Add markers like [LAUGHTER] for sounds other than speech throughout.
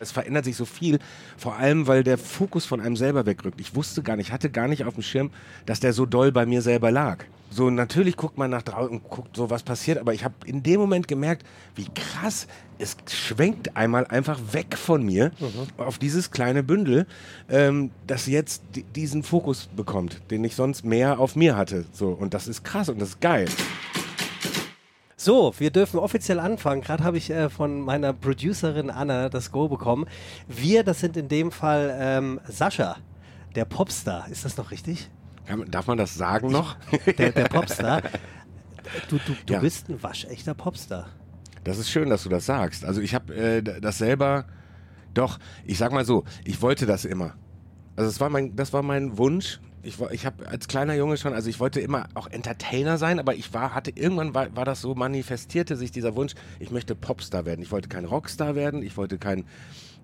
Es verändert sich so viel, vor allem weil der Fokus von einem selber wegrückt. Ich wusste gar nicht, hatte gar nicht auf dem Schirm, dass der so doll bei mir selber lag. So natürlich guckt man nach draußen und guckt so, was passiert, aber ich habe in dem Moment gemerkt, wie krass, es schwenkt einmal einfach weg von mir auf dieses kleine Bündel, ähm, das jetzt di- diesen Fokus bekommt, den ich sonst mehr auf mir hatte. So und das ist krass und das ist geil. So, wir dürfen offiziell anfangen. Gerade habe ich äh, von meiner Producerin Anna das Go bekommen. Wir, das sind in dem Fall ähm, Sascha, der Popstar. Ist das noch richtig? Kann Darf man das sagen noch? [LAUGHS] Der, der Popstar. Du, du, du Ja. bist ein waschechter Popstar. Das ist schön, dass du das sagst. Also ich habe äh, das selber, doch, ich sag mal so, ich wollte das immer. Also es war mein, das war mein Wunsch. Ich, ich habe als kleiner Junge schon, also ich wollte immer auch Entertainer sein, aber ich war, hatte irgendwann war, war das so, manifestierte sich dieser Wunsch, ich möchte Popstar werden. Ich wollte kein Rockstar werden, ich wollte kein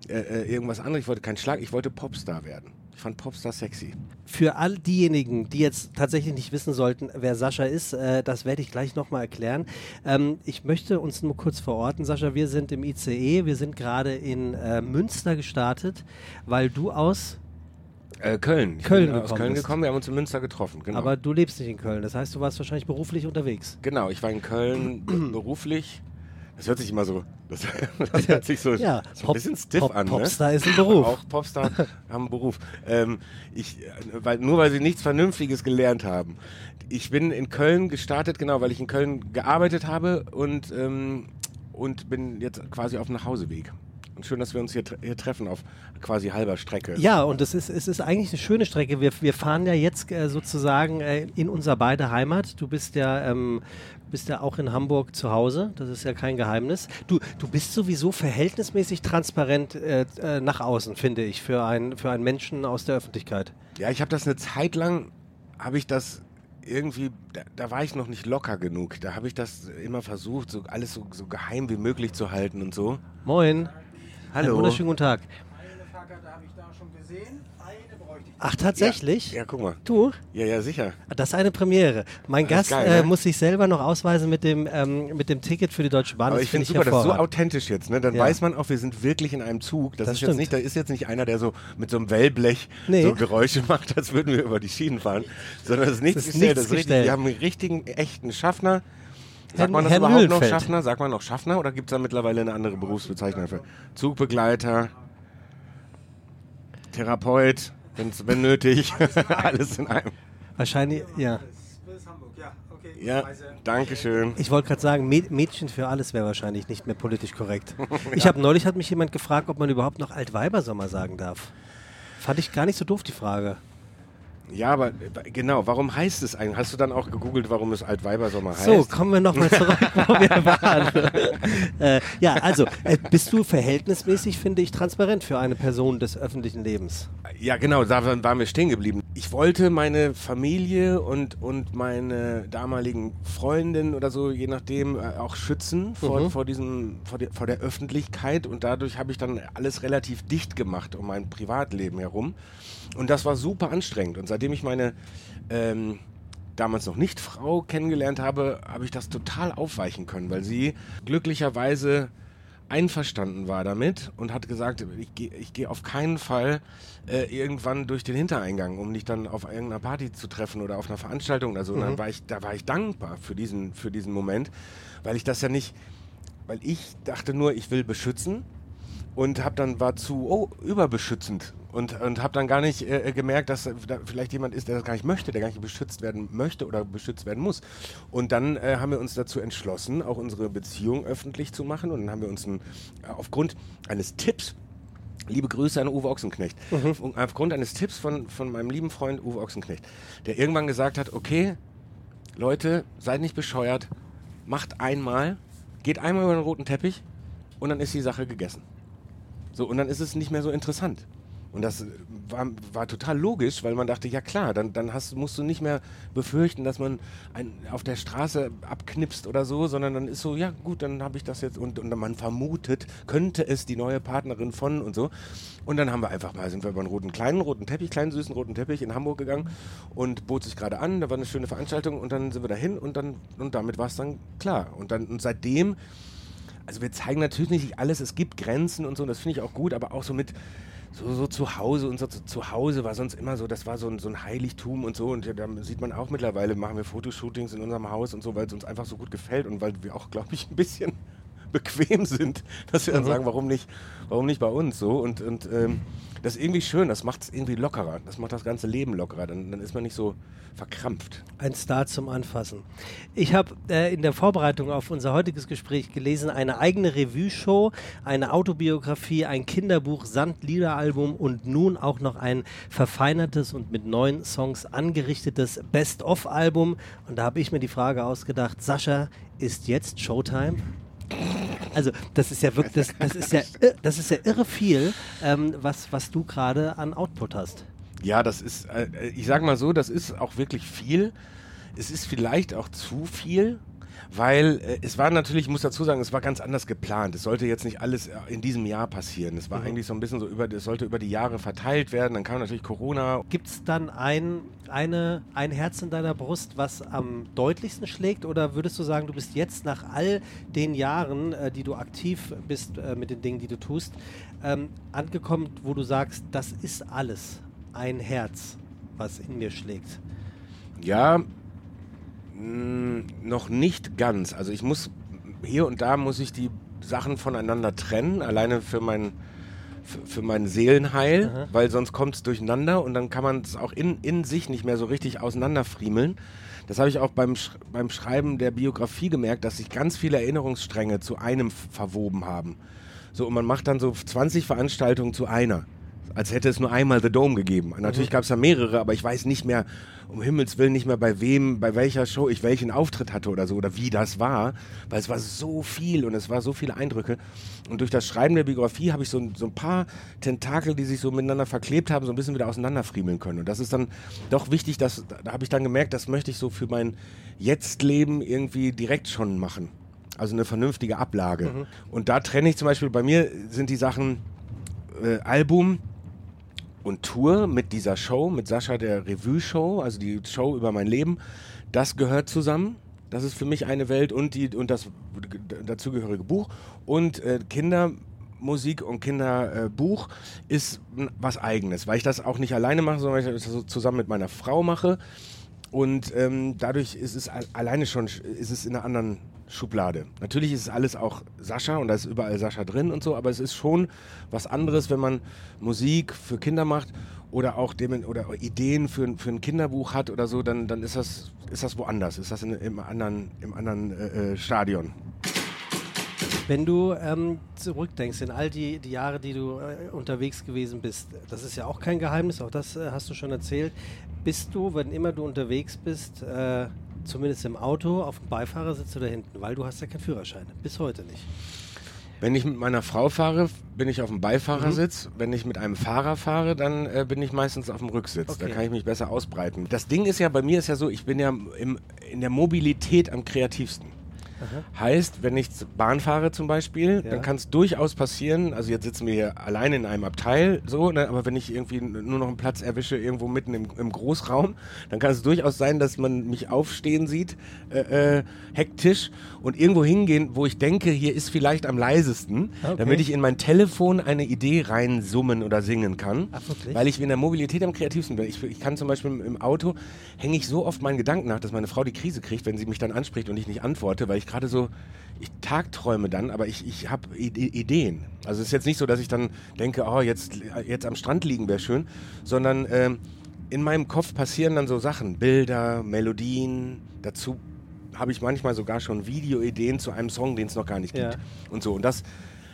äh, äh, irgendwas anderes, ich wollte kein Schlag, ich wollte Popstar werden. Ich fand Popstar sexy. Für all diejenigen, die jetzt tatsächlich nicht wissen sollten, wer Sascha ist, äh, das werde ich gleich nochmal erklären. Ähm, ich möchte uns nur kurz verorten, Sascha, wir sind im ICE, wir sind gerade in äh, Münster gestartet, weil du aus, Äh, Köln. Ich Köln bin aus gekommen Köln bist. gekommen, wir haben uns in Münster getroffen. Genau. aber du lebst nicht in Köln. Das heißt, du warst wahrscheinlich beruflich unterwegs. Genau, ich war in Köln [CLEARS THROAT] beruflich. Das hört sich immer so, das, [LAUGHS] das hört sich so, Ja, so ein Pop- bisschen stiff Pop- an. Popstar ne? ist ein Beruf. Auch Popstar haben einen Beruf. Ähm, ich, weil, nur weil sie nichts Vernünftiges gelernt haben. Ich bin in Köln gestartet, genau, weil ich in Köln gearbeitet habe und, ähm, und bin jetzt quasi auf dem Nachhauseweg. Und schön, dass wir uns hier, hier treffen auf quasi halber Strecke. Ja, und es ist, es ist eigentlich eine schöne Strecke. Wir, wir fahren ja jetzt äh, sozusagen äh, in unser beide Heimat. Du bist ja, ähm, bist ja auch in Hamburg zu Hause. Das ist ja kein Geheimnis. Du, du bist sowieso verhältnismäßig transparent äh, äh, nach außen, finde ich, für, ein, für einen Menschen aus der Öffentlichkeit. Ja, ich habe das eine Zeit lang, habe ich das irgendwie, da, da war ich noch nicht locker genug. Da habe ich das immer versucht, so alles so, so geheim wie möglich zu halten und so. Moin. Einen Hallo. wunderschönen guten Tag. Eine Fahrkarte habe ich da schon gesehen, eine bräuchte ich. Ach, tatsächlich? Ja, guck mal. Du? Ja, ja, sicher. Das ist eine Premiere. Mein Das Gast geil, äh, ne? muss sich selber noch ausweisen mit dem, ähm, mit dem Ticket für die Deutsche Bahn. Aber Das ich finde ich super, das ist so authentisch jetzt. Ne? Dann Ja. weiß man auch, wir sind wirklich in einem Zug. Das, Das ist stimmt. jetzt nicht, da ist jetzt nicht einer, der so mit so einem Wellblech Nee. so Geräusche [LAUGHS] macht, als würden wir über die Schienen fahren. Sondern das ist nichts Das ist gestellt. nichts das ist richtig, gestellt. wir haben einen richtigen, echten Schaffner. Sagt man das Herr überhaupt noch. Schaffner? Sagt man noch Schaffner oder gibt es da mittlerweile eine andere Berufsbezeichnung für? Zugbegleiter, Therapeut, wenn's, wenn nötig, [LAUGHS] alles in einem. Wahrscheinlich, ja. Ja. Danke schön. Ich wollte gerade sagen, Mä- Mädchen für alles wäre wahrscheinlich nicht mehr politisch korrekt. [LAUGHS] Ich habe neulich hat mich jemand gefragt, ob man überhaupt noch Altweibersommer sagen darf. Fand ich gar nicht so doof die Frage. Ja, aber äh, genau, warum heißt es eigentlich? Hast du dann auch gegoogelt, warum es Altweibersommer heißt? So, kommen wir nochmal [LAUGHS] zurück, wo wir waren. äh, ja, also, äh, bist du verhältnismäßig, finde ich, transparent für eine Person des öffentlichen Lebens? Ja, genau, da waren wir stehen geblieben. Ich wollte meine Familie und, und meine damaligen Freundin oder so, je nachdem, äh, auch schützen vor, vor, diesem, vor, der, vor der Öffentlichkeit. Und dadurch habe ich dann alles relativ dicht gemacht um mein Privatleben herum. Und das war super anstrengend. Und seitdem ich meine ähm, damals noch nicht Frau kennengelernt habe, habe ich das total aufweichen können, weil sie glücklicherweise einverstanden war damit und hat gesagt, ich gehe geh auf keinen Fall äh, irgendwann durch den Hintereingang, um dich dann auf irgendeiner Party zu treffen oder auf einer Veranstaltung oder so. Und dann war ich, da war ich dankbar für diesen, für diesen Moment, weil ich das ja nicht, weil ich dachte nur, ich will beschützen und habe dann war zu oh, überbeschützend und, und habe dann gar nicht äh, gemerkt, dass da vielleicht jemand ist, der das gar nicht möchte, der gar nicht beschützt werden möchte oder beschützt werden muss. Und dann äh, haben wir uns dazu entschlossen, auch unsere Beziehung öffentlich zu machen und dann haben wir uns ein, äh, aufgrund eines Tipps Liebe Grüße an Uwe Ochsenknecht. Und Aufgrund eines Tipps von, von meinem lieben Freund Uwe Ochsenknecht, der irgendwann gesagt hat, okay, Leute, seid nicht bescheuert, macht einmal, geht einmal über den roten Teppich und dann ist die Sache gegessen. So, und dann ist es nicht mehr so interessant. Und das war, war total logisch, weil man dachte, ja klar, dann, dann hast, musst du nicht mehr befürchten, dass man ein, auf der Straße abknipst oder so, sondern dann ist so, ja gut, dann habe ich das jetzt und, und man vermutet, könnte es die neue Partnerin von und so. Und dann haben wir einfach mal, sind wir über einen roten, kleinen roten Teppich, kleinen süßen roten Teppich in Hamburg gegangen und bot sich gerade an, da war eine schöne Veranstaltung und dann sind wir dahin und dann, und damit war es dann klar. Und dann, und seitdem also wir zeigen natürlich nicht alles, es gibt Grenzen und so, das finde ich auch gut, aber auch so mit so, so zu Hause, unser zu, zu Hause war sonst immer so, das war so ein, so ein Heiligtum und so. Und ja, da sieht man auch mittlerweile, machen wir Fotoshootings in unserem Haus und so, weil es uns einfach so gut gefällt und weil wir auch, glaube ich, ein bisschen bequem sind, dass wir dann Mhm. sagen, warum nicht, warum nicht bei uns so und, und ähm, das ist irgendwie schön, das macht es irgendwie lockerer, das macht das ganze Leben lockerer, dann, dann ist man nicht so verkrampft. Ein Star zum Anfassen. Ich habe äh, in der Vorbereitung auf unser heutiges Gespräch gelesen, eine eigene Revue-Show, eine Autobiografie, ein Kinderbuch, Sandliederalbum und nun auch noch ein verfeinertes und mit neuen Songs angerichtetes Best-of-Album. Und da habe ich mir die Frage ausgedacht, Sascha, ist jetzt Showtime? Also das ist ja wirklich, das, das ist ja, ir- das ist ja irre viel, ähm, was, was du gerade an Output hast. Ja, das ist, äh, ich sag mal so, das ist auch wirklich viel. Es ist vielleicht auch zu viel, weil äh, es war natürlich, ich muss dazu sagen, es war ganz anders geplant. Es sollte jetzt nicht alles äh, in diesem Jahr passieren. Es war eigentlich so ein bisschen so über, es sollte über die Jahre verteilt werden. Dann kam natürlich Corona. Gibt es dann ein, eine, ein Herz in deiner Brust, was am deutlichsten schlägt? Oder würdest du sagen, du bist jetzt nach all den Jahren, äh, die du aktiv bist äh, mit den Dingen, die du tust, ähm, angekommen, wo du sagst, das ist alles ein Herz, was in mir schlägt? Ja, mh, noch nicht ganz. Also ich muss hier und da muss ich die Sachen voneinander trennen, alleine für mein für, mein Seelenheil, Aha. weil sonst kommt es durcheinander und dann kann man es auch in, in sich nicht mehr so richtig auseinanderfriemeln. Das habe ich auch beim, Sch beim Schreiben der Biografie gemerkt, dass sich ganz viele Erinnerungsstränge zu einem verwoben haben. So, und man macht dann so 20 Veranstaltungen zu einer. Als hätte es nur einmal The Dome gegeben. Natürlich gab es da mehrere, aber ich weiß nicht mehr, um Himmels Willen nicht mehr bei wem, bei welcher Show ich welchen Auftritt hatte oder so oder wie das war, weil es war so viel und es war so viele Eindrücke. Und durch das Schreiben der Biografie habe ich so, ein- so ein paar Tentakel, die sich so miteinander verklebt haben, so ein bisschen wieder auseinanderfriemeln können. Und das ist dann doch wichtig, dass, da habe ich dann gemerkt, das möchte ich so für mein Jetzt-Leben irgendwie direkt schon machen. Also eine vernünftige Ablage. Und da trenne ich zum Beispiel, bei mir sind die Sachen äh, Album und Tour mit dieser Show, mit Sascha der Revue-Show, also die Show über mein Leben, das gehört zusammen. Das ist für mich eine Welt und, die, und das dazugehörige Buch. Und äh, Kindermusik und Kinderbuch ist n- was Eigenes, weil ich das auch nicht alleine mache, sondern weil ich das zusammen mit meiner Frau mache. Und ähm, dadurch ist es al- alleine schon sch- ist es in einer anderen Schublade. Natürlich ist es alles auch Sascha und da ist überall Sascha drin und so, aber es ist schon was anderes, wenn man Musik für Kinder macht oder auch dem, oder Ideen für, ein- für ein Kinderbuch hat oder so, dann, dann ist das ist das woanders, ist das in, im anderen im anderen äh, äh, Stadion. Wenn du ähm, zurückdenkst in all die, die Jahre, die du äh, unterwegs gewesen bist, das ist ja auch kein Geheimnis, auch das äh, hast du schon erzählt. Bist du, wenn immer du unterwegs bist, äh, zumindest im Auto, auf dem Beifahrersitz oder hinten? Weil du hast ja keinen Führerschein. Bis heute nicht. Wenn ich mit meiner Frau fahre, bin ich auf dem Beifahrersitz. Mhm. Wenn ich mit einem Fahrer fahre, dann äh, bin ich meistens auf dem Rücksitz. Da Okay. kann ich mich besser ausbreiten. Das Ding ist ja, bei mir ist ja so, ich bin ja im, in der Mobilität am kreativsten. Heißt, wenn ich Bahn fahre zum Beispiel, Ja. dann kann es durchaus passieren, also jetzt sitzen wir hier alleine in einem Abteil, so, ne, aber wenn ich irgendwie nur noch einen Platz erwische, irgendwo mitten im, im Großraum, dann kann es durchaus sein, dass man mich aufstehen sieht, äh, äh, hektisch und irgendwo hingehen, wo ich denke, hier ist vielleicht am leisesten, Okay. damit ich in mein Telefon eine Idee reinsummen oder singen kann. Ach? Weil ich in der Mobilität am kreativsten bin. Ich, ich kann zum Beispiel im, im Auto, hänge ich so oft meinen Gedanken nach, dass meine Frau die Krise kriegt, wenn sie mich dann anspricht und ich nicht antworte, weil ich gerade so, ich tagträume dann, aber ich, ich habe Ideen. Also es ist jetzt nicht so, dass ich dann denke, oh, jetzt, jetzt am Strand liegen wäre schön, sondern ähm, in meinem Kopf passieren dann so Sachen, Bilder, Melodien, dazu habe ich manchmal sogar schon Videoideen zu einem Song, den es noch gar nicht gibt. Ja. Und so. Und das,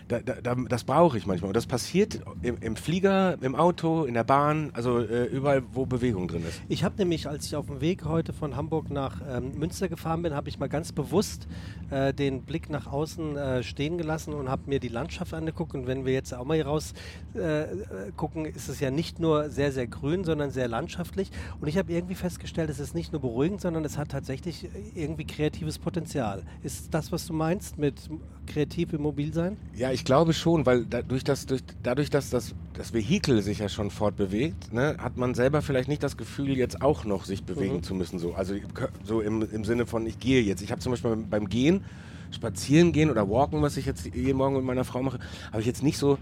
da, da, da, das brauche ich manchmal. Und das passiert im, im Flieger, im Auto, in der Bahn, also äh, überall, wo Bewegung drin ist. Ich habe nämlich, als ich auf dem Weg heute von Hamburg nach ähm, Münster gefahren bin, habe ich mal ganz bewusst äh, den Blick nach außen äh, stehen gelassen und habe mir die Landschaft angeguckt. Und wenn wir jetzt auch mal hier raus äh, äh, gucken, ist es ja nicht nur sehr, sehr grün, sondern sehr landschaftlich. Und ich habe irgendwie festgestellt, es ist nicht nur beruhigend, sondern es hat tatsächlich irgendwie kreatives Potenzial. Ist das, was du meinst mit kreativ im Mobilsein? Ja, ich glaube schon, weil dadurch, dass, durch, dadurch, dass das, das Vehikel sich ja schon fortbewegt, ne, hat man selber vielleicht nicht das Gefühl, jetzt auch noch sich bewegen Mhm. zu müssen. So, also so im, im Sinne von, ich gehe jetzt. Ich habe zum Beispiel beim, beim Gehen spazieren gehen oder walken, was ich jetzt jeden Morgen mit meiner Frau mache, habe ich jetzt nicht so,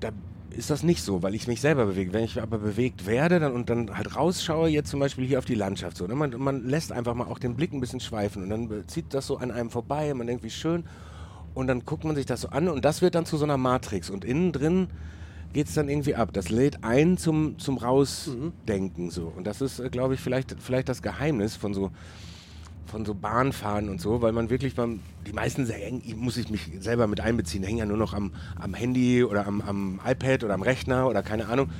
da ist das nicht so, weil ich mich selber bewege. Wenn ich aber bewegt werde dann, und dann halt rausschaue, jetzt zum Beispiel hier auf die Landschaft so, ne? man, man lässt einfach mal auch den Blick ein bisschen schweifen und dann zieht das so an einem vorbei und man denkt, wie schön. Und dann guckt man sich das so an und das wird dann zu so einer Matrix. Und innen drin geht es dann irgendwie ab. Das lädt ein zum, zum Rausdenken so. Und das ist, äh, glaube ich, vielleicht, vielleicht das Geheimnis von so von so Bahnfahren und so, weil man wirklich beim, die meisten hängen, muss ich mich selber mit einbeziehen, hängen ja nur noch am, am Handy oder am, am iPad oder am Rechner oder keine Ahnung.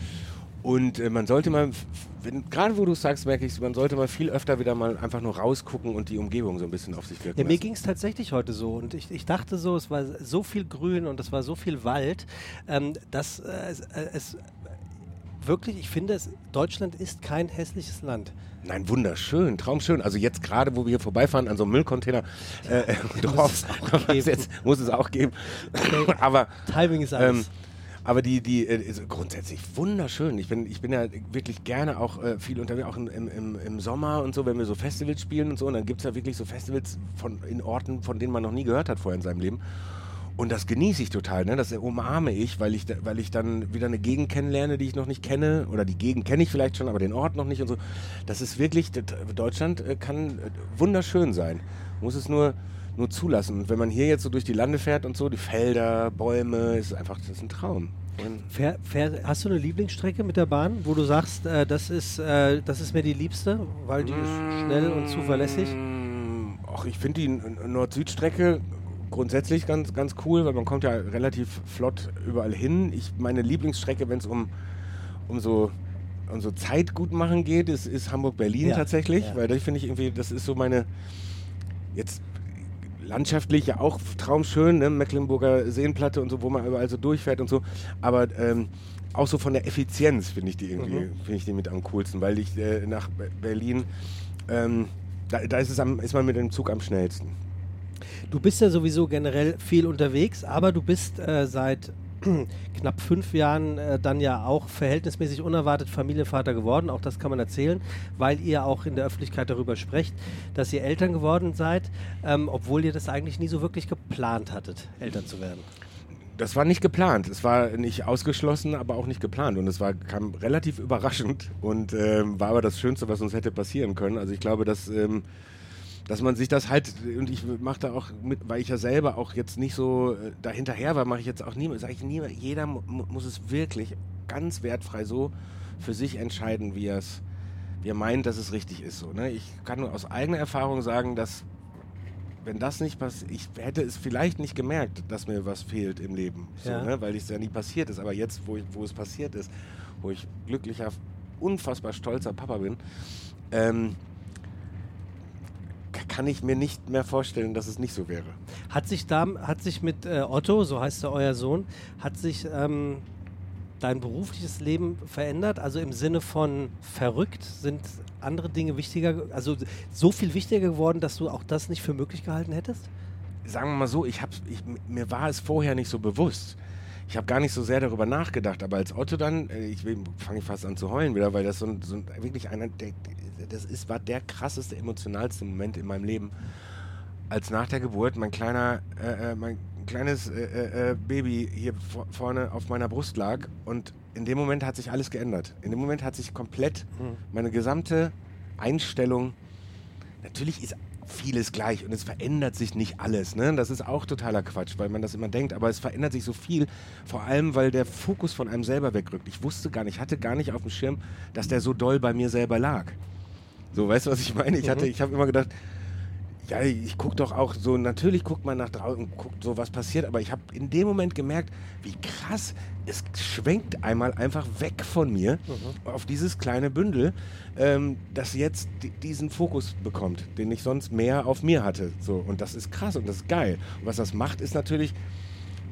Und äh, man sollte mal, wenn, gerade wo du sagst, merke ich, man sollte mal viel öfter wieder mal einfach nur rausgucken und die Umgebung so ein bisschen auf sich wirken ja, Mir ging es tatsächlich heute so und ich, ich dachte so, es war so viel Grün und es war so viel Wald, ähm, dass äh, es, äh, es wirklich, ich finde, es, Deutschland ist kein hässliches Land. Nein, wunderschön, traumschön. Also jetzt gerade, wo wir hier vorbeifahren an so einem Müllcontainer äh, [LAUGHS] drauf, muss, [LAUGHS] jetzt, muss es auch geben. Okay. [LAUGHS] aber Timing ist alles. Ähm, aber die, die äh, ist grundsätzlich wunderschön. Ich bin, ich bin ja wirklich gerne auch äh, viel unterwegs, auch im, im, im Sommer und so, wenn wir so Festivals spielen und so. Und dann gibt es ja wirklich so Festivals von, in Orten, von denen man noch nie gehört hat vorher in seinem Leben. Und das genieße ich total, ne? das umarme ich, weil ich, weil ich dann wieder eine Gegend kennenlerne, die ich noch nicht kenne. Oder die Gegend kenne ich vielleicht schon, aber den Ort noch nicht und so. Das ist wirklich, Deutschland äh, kann äh, wunderschön sein. Muss es nur, nur zulassen. Und wenn man hier jetzt so durch die Lande fährt und so, die Felder, Bäume, ist einfach, das ist ein Traum. Fähr, fähr, hast du eine Lieblingsstrecke mit der Bahn, wo du sagst, äh, das, ist, äh, das ist mir die liebste, weil die ist schnell und zuverlässig? Ach, ich finde die Nord-Süd-Strecke grundsätzlich ganz, ganz cool, weil man kommt ja relativ flott überall hin. Ich, meine Lieblingsstrecke, wenn es um, um so um so Zeit gut machen geht, ist, ist Hamburg-Berlin ja, tatsächlich, ja. weil da finde ich irgendwie, das ist so meine, jetzt landschaftlich ja auch traumschön, ne? Mecklenburger Seenplatte und so, wo man überall so durchfährt und so, aber ähm, auch so von der Effizienz finde ich die irgendwie, mhm. finde ich die mit am coolsten, weil ich äh, nach Berlin, ähm, da, da ist, es am, ist man mit dem Zug am schnellsten. Du bist ja sowieso generell viel unterwegs, aber du bist äh, seit [CLEARS THROAT] knapp fünf Jahren äh, dann ja auch verhältnismäßig unerwartet Familienvater geworden. Auch das kann man erzählen, weil ihr auch in der Öffentlichkeit darüber sprecht, dass ihr Eltern geworden seid, ähm, obwohl ihr das eigentlich nie so wirklich geplant hattet, Eltern zu werden. Das war nicht geplant. Es war nicht ausgeschlossen, aber auch nicht geplant. Und es war, kam relativ überraschend und ähm, war aber das Schönste, was uns hätte passieren können. Also ich glaube, dass ähm, dass man sich das halt, und ich mache da auch mit, weil ich ja selber auch jetzt nicht so äh, dahinterher war, mache ich jetzt auch nie, sage ich nie, jeder muss es wirklich ganz wertfrei so für sich entscheiden, wie er es, wie er meint, dass es richtig ist. So, ne? Ich kann nur aus eigener Erfahrung sagen, dass wenn das nicht passiert, ich hätte es vielleicht nicht gemerkt, dass mir was fehlt im Leben, so, ja. ne? weil es ja nie passiert ist. Aber jetzt, wo, ich, wo es passiert ist, wo ich glücklicher, unfassbar stolzer Papa bin, ähm, kann ich mir nicht mehr vorstellen, dass es nicht so wäre. Hat sich da, hat sich mit äh, Otto, so heißt er euer Sohn, hat sich ähm, dein berufliches Leben verändert? Also im Sinne von verrückt? Sind andere Dinge wichtiger, also so viel wichtiger geworden, dass du auch das nicht für möglich gehalten hättest? Sagen wir mal so, ich hab, ich, mir war es vorher nicht so bewusst. Ich habe gar nicht so sehr darüber nachgedacht, aber als Otto dann, äh, ich fange fast an zu heulen wieder, weil das so, so wirklich einer, der, das ist, war der krasseste, emotionalste Moment in meinem Leben. Als nach der Geburt mein kleiner, äh, äh mein kleines äh, äh, äh Baby hier vorne auf meiner Brust lag und in dem Moment hat sich alles geändert. In dem Moment hat sich komplett hm. meine gesamte Einstellung, natürlich ist vieles gleich und es verändert sich nicht alles. Ne? Das ist auch totaler Quatsch, weil man das immer denkt. Aber es verändert sich so viel, vor allem weil der Fokus von einem selber wegrückt. Ich wusste gar nicht, hatte gar nicht auf dem Schirm, dass der so doll bei mir selber lag. So, weißt du, was ich meine? Ich hatte, mhm. ich habe immer gedacht, ja, ich gucke doch auch so, natürlich guckt man nach draußen und guckt so, was passiert, aber ich habe in dem Moment gemerkt, wie krass, es schwenkt einmal einfach weg von mir mhm. auf dieses kleine Bündel, ähm, das jetzt diesen Fokus bekommt, den ich sonst mehr auf mir hatte. So, und das ist krass und das ist geil. Und was das macht, ist natürlich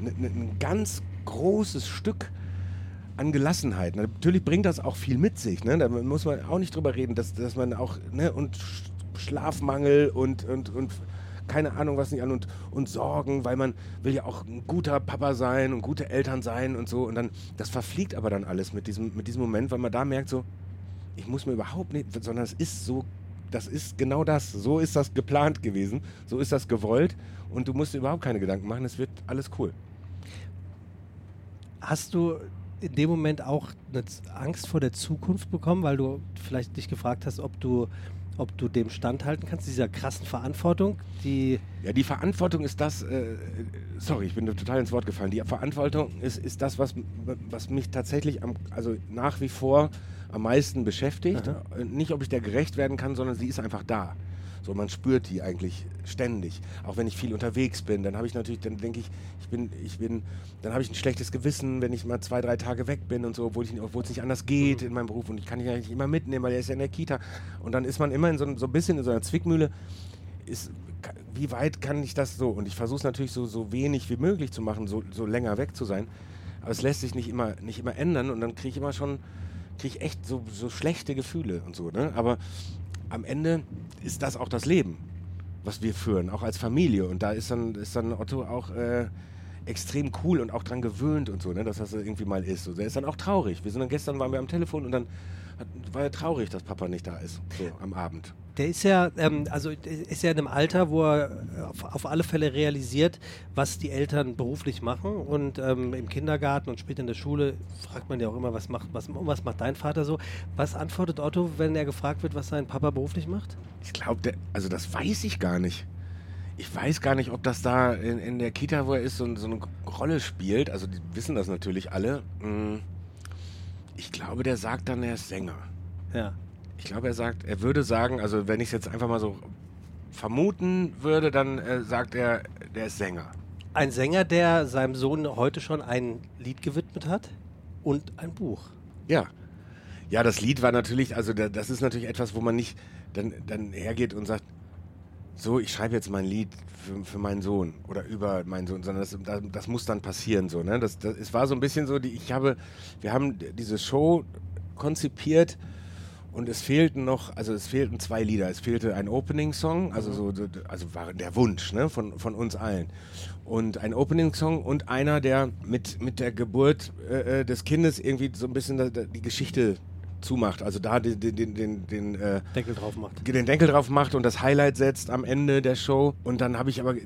ein ganz großes Stück an Gelassenheit. Natürlich bringt das auch viel mit sich. Ne? Da muss man auch nicht drüber reden, dass, dass man auch, ne, und Schlafmangel und, und, und keine Ahnung was nicht an und, und Sorgen, weil man will ja auch ein guter Papa sein und gute Eltern sein und so. Und dann, das verfliegt aber dann alles mit diesem, mit diesem Moment, weil man da merkt so, ich muss mir überhaupt nicht, sondern es ist so das ist genau das. So ist das geplant gewesen, so ist das gewollt und du musst dir überhaupt keine Gedanken machen, es wird alles cool. Hast du in dem Moment auch eine Angst vor der Zukunft bekommen, weil du vielleicht dich gefragt hast, ob du ob du dem standhalten kannst, dieser krassen Verantwortung, die. Ja, die Verantwortung ist das, äh, sorry, ich bin total ins Wort gefallen. Die Verantwortung ist, ist das, was, was mich tatsächlich am, also nach wie vor am meisten beschäftigt. Aha. Nicht, ob ich der gerecht werden kann, sondern sie ist einfach da. So, man spürt die eigentlich ständig. Auch wenn ich viel unterwegs bin, dann habe ich natürlich, dann denke ich, ich bin, ich bin, dann habe ich ein schlechtes Gewissen, wenn ich mal zwei, drei Tage weg bin und so, obwohl es nicht anders geht mhm. in meinem Beruf und ich kann ihn ja nicht immer mitnehmen, weil er ist ja in der Kita. Und dann ist man immer in so, so ein bisschen in so einer Zwickmühle. Ist, wie weit kann ich das so? Und ich versuche es natürlich so, so wenig wie möglich zu machen, so, so länger weg zu sein. Aber es lässt sich nicht immer, nicht immer ändern und dann kriege ich immer schon, kriege ich echt so, so schlechte Gefühle und so. Ne? Aber am Ende ist das auch das Leben, was wir führen, auch als Familie. Und da ist dann, ist dann Otto auch äh, extrem cool und auch dran gewöhnt und so, ne, dass das irgendwie mal ist. So, der ist dann auch traurig. Wir sind dann gestern waren wir am Telefon und dann war er traurig, dass Papa nicht da ist, so am Abend. Der ist ja, ähm, also ist ja in einem Alter, wo er auf, auf, alle Fälle realisiert, was die Eltern beruflich machen. Und ähm, im Kindergarten und später in der Schule fragt man ja auch immer, was macht, was, was macht dein Vater so? Was antwortet Otto, wenn er gefragt wird, was sein Papa beruflich macht? Ich glaube, also das weiß ich gar nicht. Ich weiß gar nicht, ob das da in, in der Kita, wo er ist, so, so, eine Rolle spielt. Also die wissen das natürlich alle. Hm. Ich glaube, der sagt dann, er ist Sänger. Ja. Ich glaube, er sagt, er würde sagen, also wenn ich es jetzt einfach mal so vermuten würde, dann äh, sagt er, der ist Sänger. Ein Sänger, der seinem Sohn heute schon ein Lied gewidmet hat und ein Buch. Ja. Ja, das Lied war natürlich, also das ist natürlich etwas, wo man nicht dann, dann hergeht und sagt, so, ich schreibe jetzt mein Lied für, für meinen Sohn oder über meinen Sohn, sondern das, das, das muss dann passieren so. Ne? Das, das, es war so ein bisschen so, die, ich habe, wir haben diese Show konzipiert und es fehlten noch, also es fehlten zwei Lieder. Es fehlte ein Opening-Song, also so, also war der Wunsch ne, von, von uns allen. Und ein Opening-Song und einer, der mit, mit der Geburt äh, äh des Kindes irgendwie so ein bisschen die Geschichte zumacht, also da den, den, den, den äh, Deckel drauf macht. Den Deckel drauf macht und das Highlight setzt am Ende der Show. Und dann habe ich aber äh,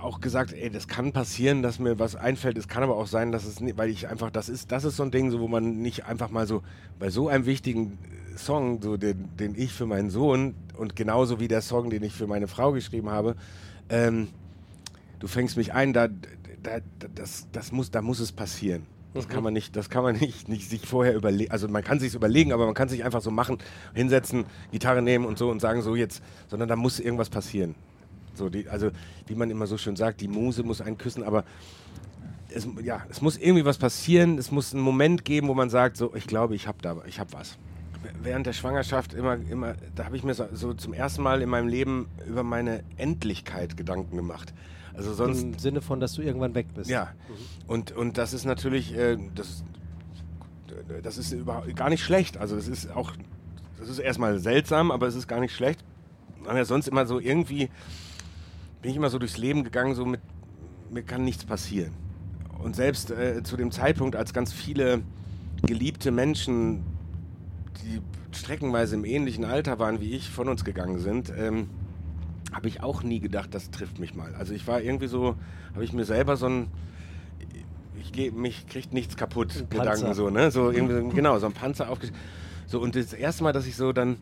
auch gesagt, ey, das kann passieren, dass mir was einfällt. Es kann aber auch sein, dass es nicht, weil ich einfach, das ist, das ist so ein Ding, so, wo man nicht einfach mal so bei so einem wichtigen Song, so den, den ich für meinen Sohn und genauso wie der Song, den ich für meine Frau geschrieben habe, ähm, du fängst mich ein, da, da, das, das muss, da muss es passieren. Das kann man nicht, das kann man [LAUGHS] nicht, nicht sich vorher überlegen. Also man kann sich überlegen, aber man kann sich einfach so machen, hinsetzen, Gitarre nehmen und so und sagen so jetzt, sondern da muss irgendwas passieren. So die, also wie man immer so schön sagt, die Muse muss einen küssen, aber es, ja, es muss irgendwie was passieren. Es muss einen Moment geben, wo man sagt so, ich glaube, ich habe da, ich habe was. Während der Schwangerschaft immer, immer, da habe ich mir so, so zum ersten Mal in meinem Leben über meine Endlichkeit Gedanken gemacht. Also sonst, Im Sinne von, dass du irgendwann weg bist. Ja. Und, und das ist natürlich, äh, das, das ist überhaupt gar nicht schlecht. Also das ist auch, das ist erstmal seltsam, aber es ist gar nicht schlecht. Man ja sonst immer so irgendwie, bin ich immer so durchs Leben gegangen, so mit, mir kann nichts passieren. Und selbst äh, zu dem Zeitpunkt, als ganz viele geliebte Menschen, die streckenweise im ähnlichen Alter waren wie ich, von uns gegangen sind, ähm, habe ich auch nie gedacht, das trifft mich mal. Also ich war irgendwie so, habe ich mir selber so ein, ich gehe, mich kriegt nichts kaputt, Gedanken so, ne? So irgendwie, genau, so ein Panzer aufgestellt. So, und das erste Mal, dass ich so dann,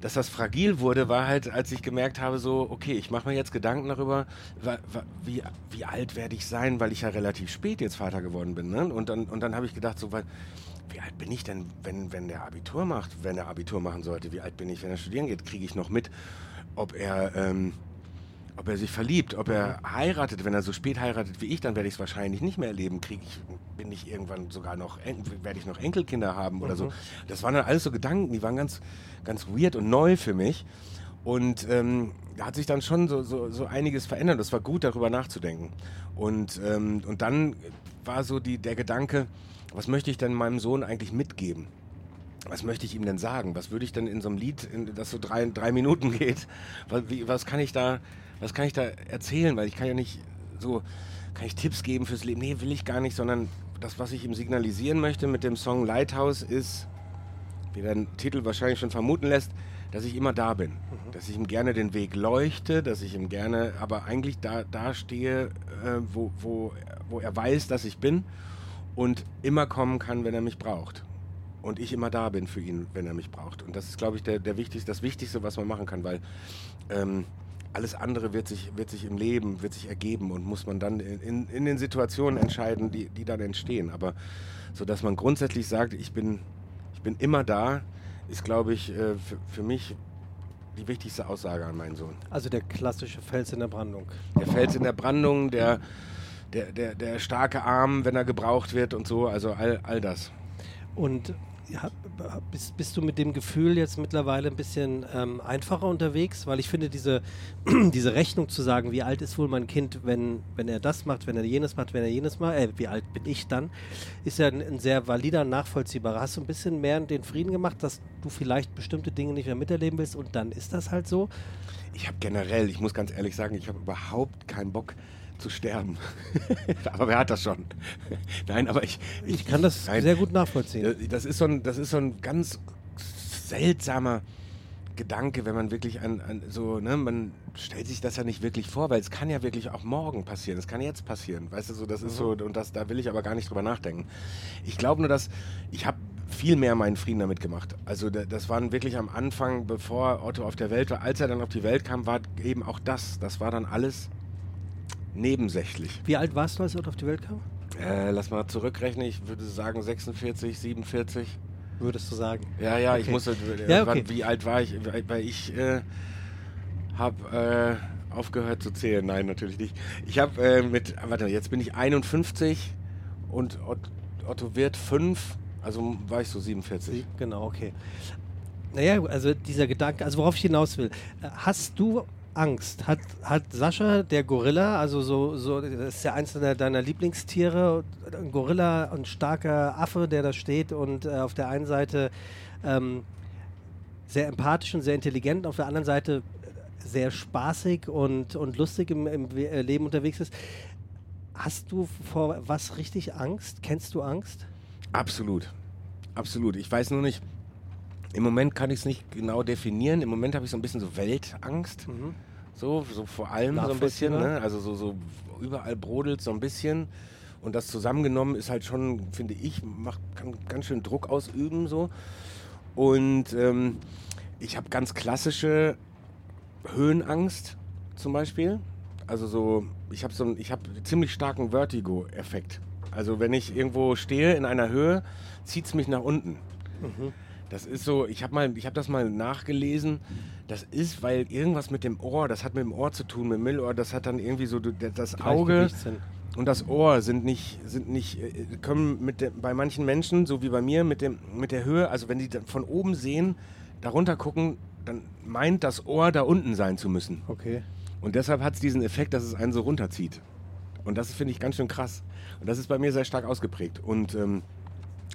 dass das fragil wurde, war halt, als ich gemerkt habe, so, okay, ich mache mir jetzt Gedanken darüber, wie, wie alt werde ich sein, weil ich ja relativ spät jetzt Vater geworden bin. Ne? Und dann, und dann habe ich gedacht, so, weil, wie alt bin ich denn, wenn, wenn der Abitur macht, wenn er Abitur machen sollte? Wie alt bin ich, wenn er studieren geht? Kriege ich noch mit? ob er, ähm, ob er sich verliebt, ob er heiratet. Wenn er so spät heiratet wie ich, dann werde ich es wahrscheinlich nicht mehr erleben. Krieg ich, bin ich irgendwann sogar noch, werde ich noch Enkelkinder haben mhm. oder so. Mhm. Das waren dann alles so Gedanken, die waren ganz, ganz weird und neu für mich. Und ähm, da hat sich dann schon so, so, so einiges verändert. Das war gut, darüber nachzudenken. Und, ähm, und dann war so die, der Gedanke, was möchte ich denn meinem Sohn eigentlich mitgeben? Was möchte ich ihm denn sagen? Was würde ich denn in so einem Lied, in, das so drei, drei Minuten geht, was, wie, was, kann ich da, was kann ich da erzählen? Weil ich kann ja nicht so, kann ich Tipps geben fürs Leben? Nee, will ich gar nicht, sondern das, was ich ihm signalisieren möchte mit dem Song Lighthouse ist, wie der Titel wahrscheinlich schon vermuten lässt, dass ich immer da bin, mhm. dass ich ihm gerne den Weg leuchte, dass ich ihm gerne, aber eigentlich da, da stehe, äh, wo, wo, wo er weiß, dass ich bin und immer kommen kann, wenn er mich braucht. Und ich immer da bin für ihn, wenn er mich braucht. Und das ist, glaube ich, der, der wichtigste, das Wichtigste, was man machen kann, weil ähm, alles andere wird sich, wird sich im Leben, wird sich ergeben und muss man dann in, in, in den Situationen entscheiden, die, die dann entstehen. Aber so, dass man grundsätzlich sagt, ich bin, ich bin immer da, ist, glaube ich, äh, für, für mich die wichtigste Aussage an meinen Sohn. Also der klassische Fels in der Brandung. Der Fels in der Brandung, der, der, der, der starke Arm, wenn er gebraucht wird und so, also all, all das. Und bist, bist, du mit dem Gefühl jetzt mittlerweile ein bisschen ähm, einfacher unterwegs? Weil ich finde, diese, [CLEARS THROAT] diese Rechnung zu sagen, wie alt ist wohl mein Kind, wenn, wenn er das macht, wenn er jenes macht, wenn er jenes macht, äh, wie alt bin ich dann, ist ja ein, ein sehr valider, nachvollziehbarer. Hast du ein bisschen mehr den Frieden gemacht, dass du vielleicht bestimmte Dinge nicht mehr miterleben willst und dann ist das halt so? Ich habe generell, ich muss ganz ehrlich sagen, ich habe überhaupt keinen Bock, zu sterben. [LAUGHS] aber wer hat das schon? [LAUGHS] nein, aber ich, ich, ich kann das nein, sehr gut nachvollziehen. Das ist so ein, das ist so ein ganz seltsamer Gedanke, wenn man wirklich an, an, so, ne, man stellt sich das ja nicht wirklich vor, weil es kann ja wirklich auch morgen passieren. Es kann jetzt passieren. Weißt du, so, das ist so, mhm. und das, da will ich aber gar nicht drüber nachdenken. Ich glaube nur, dass ich habe viel mehr meinen Frieden damit gemacht. Also das waren wirklich am Anfang, bevor Otto auf der Welt war, als er dann auf die Welt kam, war eben auch das. Das war dann alles nebensächlich. Wie alt warst du, als er auf die Welt kam? Äh, lass mal zurückrechnen, ich würde sagen 46, 47. Würdest du sagen? Ja, ja, okay. ich musste. Äh, ja, okay. Wie alt war ich? Weil ich äh, habe äh, aufgehört zu zählen. Nein, natürlich nicht. Ich habe äh, mit, warte, jetzt bin ich 51 und Otto wird 5, also war ich so 47. Genau, okay. Naja, also dieser Gedanke, also worauf ich hinaus will. Äh, hast du Angst. Hat, hat Sascha, der Gorilla, also so, so, das ist ja eins deiner, Lieblingstiere, ein Gorilla, ein starker Affe, der da steht und äh, auf der einen Seite ähm, sehr empathisch und sehr intelligent, auf der anderen Seite sehr spaßig und, und lustig im, im äh, Leben unterwegs ist. Hast du vor was richtig Angst? Kennst du Angst? Absolut. Absolut. Ich weiß nur nicht, im Moment kann ich es nicht genau definieren. Im Moment habe ich so ein bisschen so Weltangst. Mhm. So, so vor allem so ein bisschen. Ne? Also so, so überall brodelt so ein bisschen. Und das zusammengenommen ist halt schon, finde ich, macht, kann ganz schön Druck ausüben so. Und ähm, ich habe ganz klassische Höhenangst zum Beispiel. Also so, ich habe so, ich habe ziemlich starken Vertigo-Effekt. Also wenn ich irgendwo stehe in einer Höhe, zieht es mich nach unten. Mhm. Das ist so, ich habe mal, ich habe das mal nachgelesen. Das ist, weil irgendwas mit dem Ohr, das hat mit dem Ohr zu tun, mit dem Mittelohr, das hat dann irgendwie so das Auge und das Ohr sind nicht, sind nicht, äh, können mit der, bei manchen Menschen, so wie bei mir, mit dem, mit der Höhe, also wenn die von oben sehen, darunter gucken, dann meint das Ohr da unten sein zu müssen. Okay. Und deshalb hat es diesen Effekt, dass es einen so runterzieht. Und das finde ich ganz schön krass. Und das ist bei mir sehr stark ausgeprägt. Und ähm,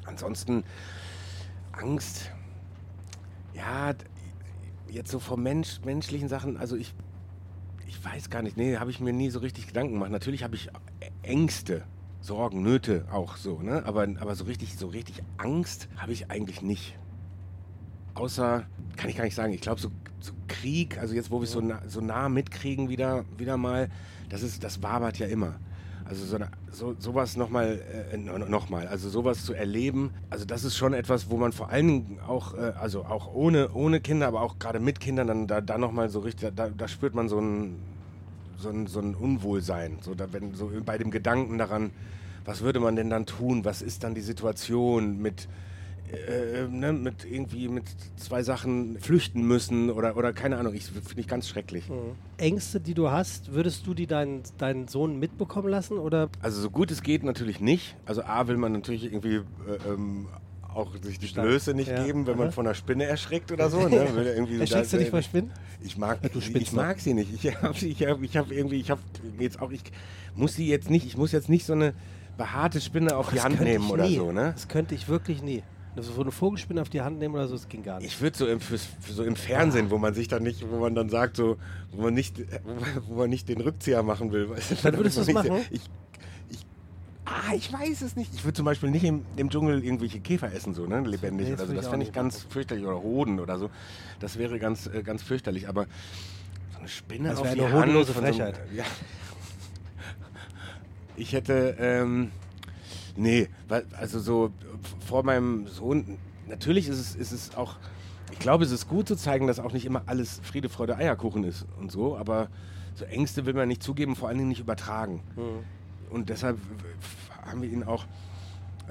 ansonsten Angst, ja, jetzt so vor Mensch, menschlichen Sachen, also ich, ich weiß gar nicht, nee, habe ich mir nie so richtig Gedanken gemacht. Natürlich habe ich Ängste, Sorgen, Nöte auch so, ne? Aber, aber so richtig, so richtig Angst habe ich eigentlich nicht. Außer, kann ich gar nicht sagen, ich glaube, so, so, Krieg, also jetzt, wo wir es so, na, so nah mitkriegen wieder, wieder mal, das ist, das wabert ja immer. Also so, so, sowas nochmal, äh, nochmal, also sowas zu erleben, also das ist schon etwas, wo man vor allen Dingen auch, äh, also auch ohne, ohne Kinder, aber auch gerade mit Kindern, dann da, da nochmal so richtig, da, da spürt man so ein, so ein, so ein Unwohlsein, so, da, wenn, so bei dem Gedanken daran, was würde man denn dann tun, was ist dann die Situation mit, äh, ne, mit irgendwie mit zwei Sachen flüchten müssen oder, oder keine Ahnung, ich finde ich ganz schrecklich. Mhm. Ängste, die du hast, würdest du die deinen, deinen Sohn mitbekommen lassen oder? Also so gut es geht natürlich nicht. Also A will man natürlich irgendwie äh, ähm, auch sich die Blöße nicht ja. geben, wenn Aha. man von einer Spinne erschreckt oder so. Ne? [LAUGHS] Erschreckst du dich vor Spinnen? Ich mag, ja, ich mag sie nicht. Ich habe ich hab, ich hab irgendwie, ich habe jetzt auch, ich muss sie jetzt nicht, ich muss jetzt nicht so eine behaarte Spinne auf das die Hand nehmen oder so. Ne? Das könnte ich wirklich nie. Also so eine Vogelspinne auf die Hand nehmen oder so, das ging gar nicht. Ich würde so im, so im Fernsehen, wo man sich dann nicht, wo man dann sagt, so, wo man nicht, wo man nicht den Rückzieher machen will. Dann würdest du es machen? Ich, ich Ah, ich weiß es nicht. Ich würde zum Beispiel nicht im, im Dschungel irgendwelche Käfer essen, so, ne, lebendig Nee, das oder so. Das fände ich nicht ganz fürchterlich. Oder Hoden oder so. Das wäre ganz, äh, ganz fürchterlich. Aber so eine Spinne Das auf wäre die eine Hand hodenlose von so einem- Frechheit. ja. Ich hätte, ähm, nee, weil, also so vor meinem Sohn, natürlich ist es, ist es auch, ich glaube, es ist gut zu zeigen, dass auch nicht immer alles Friede, Freude, Eierkuchen ist und so, aber so Ängste will man nicht zugeben, vor allen Dingen nicht übertragen. Und deshalb haben wir ihn auch,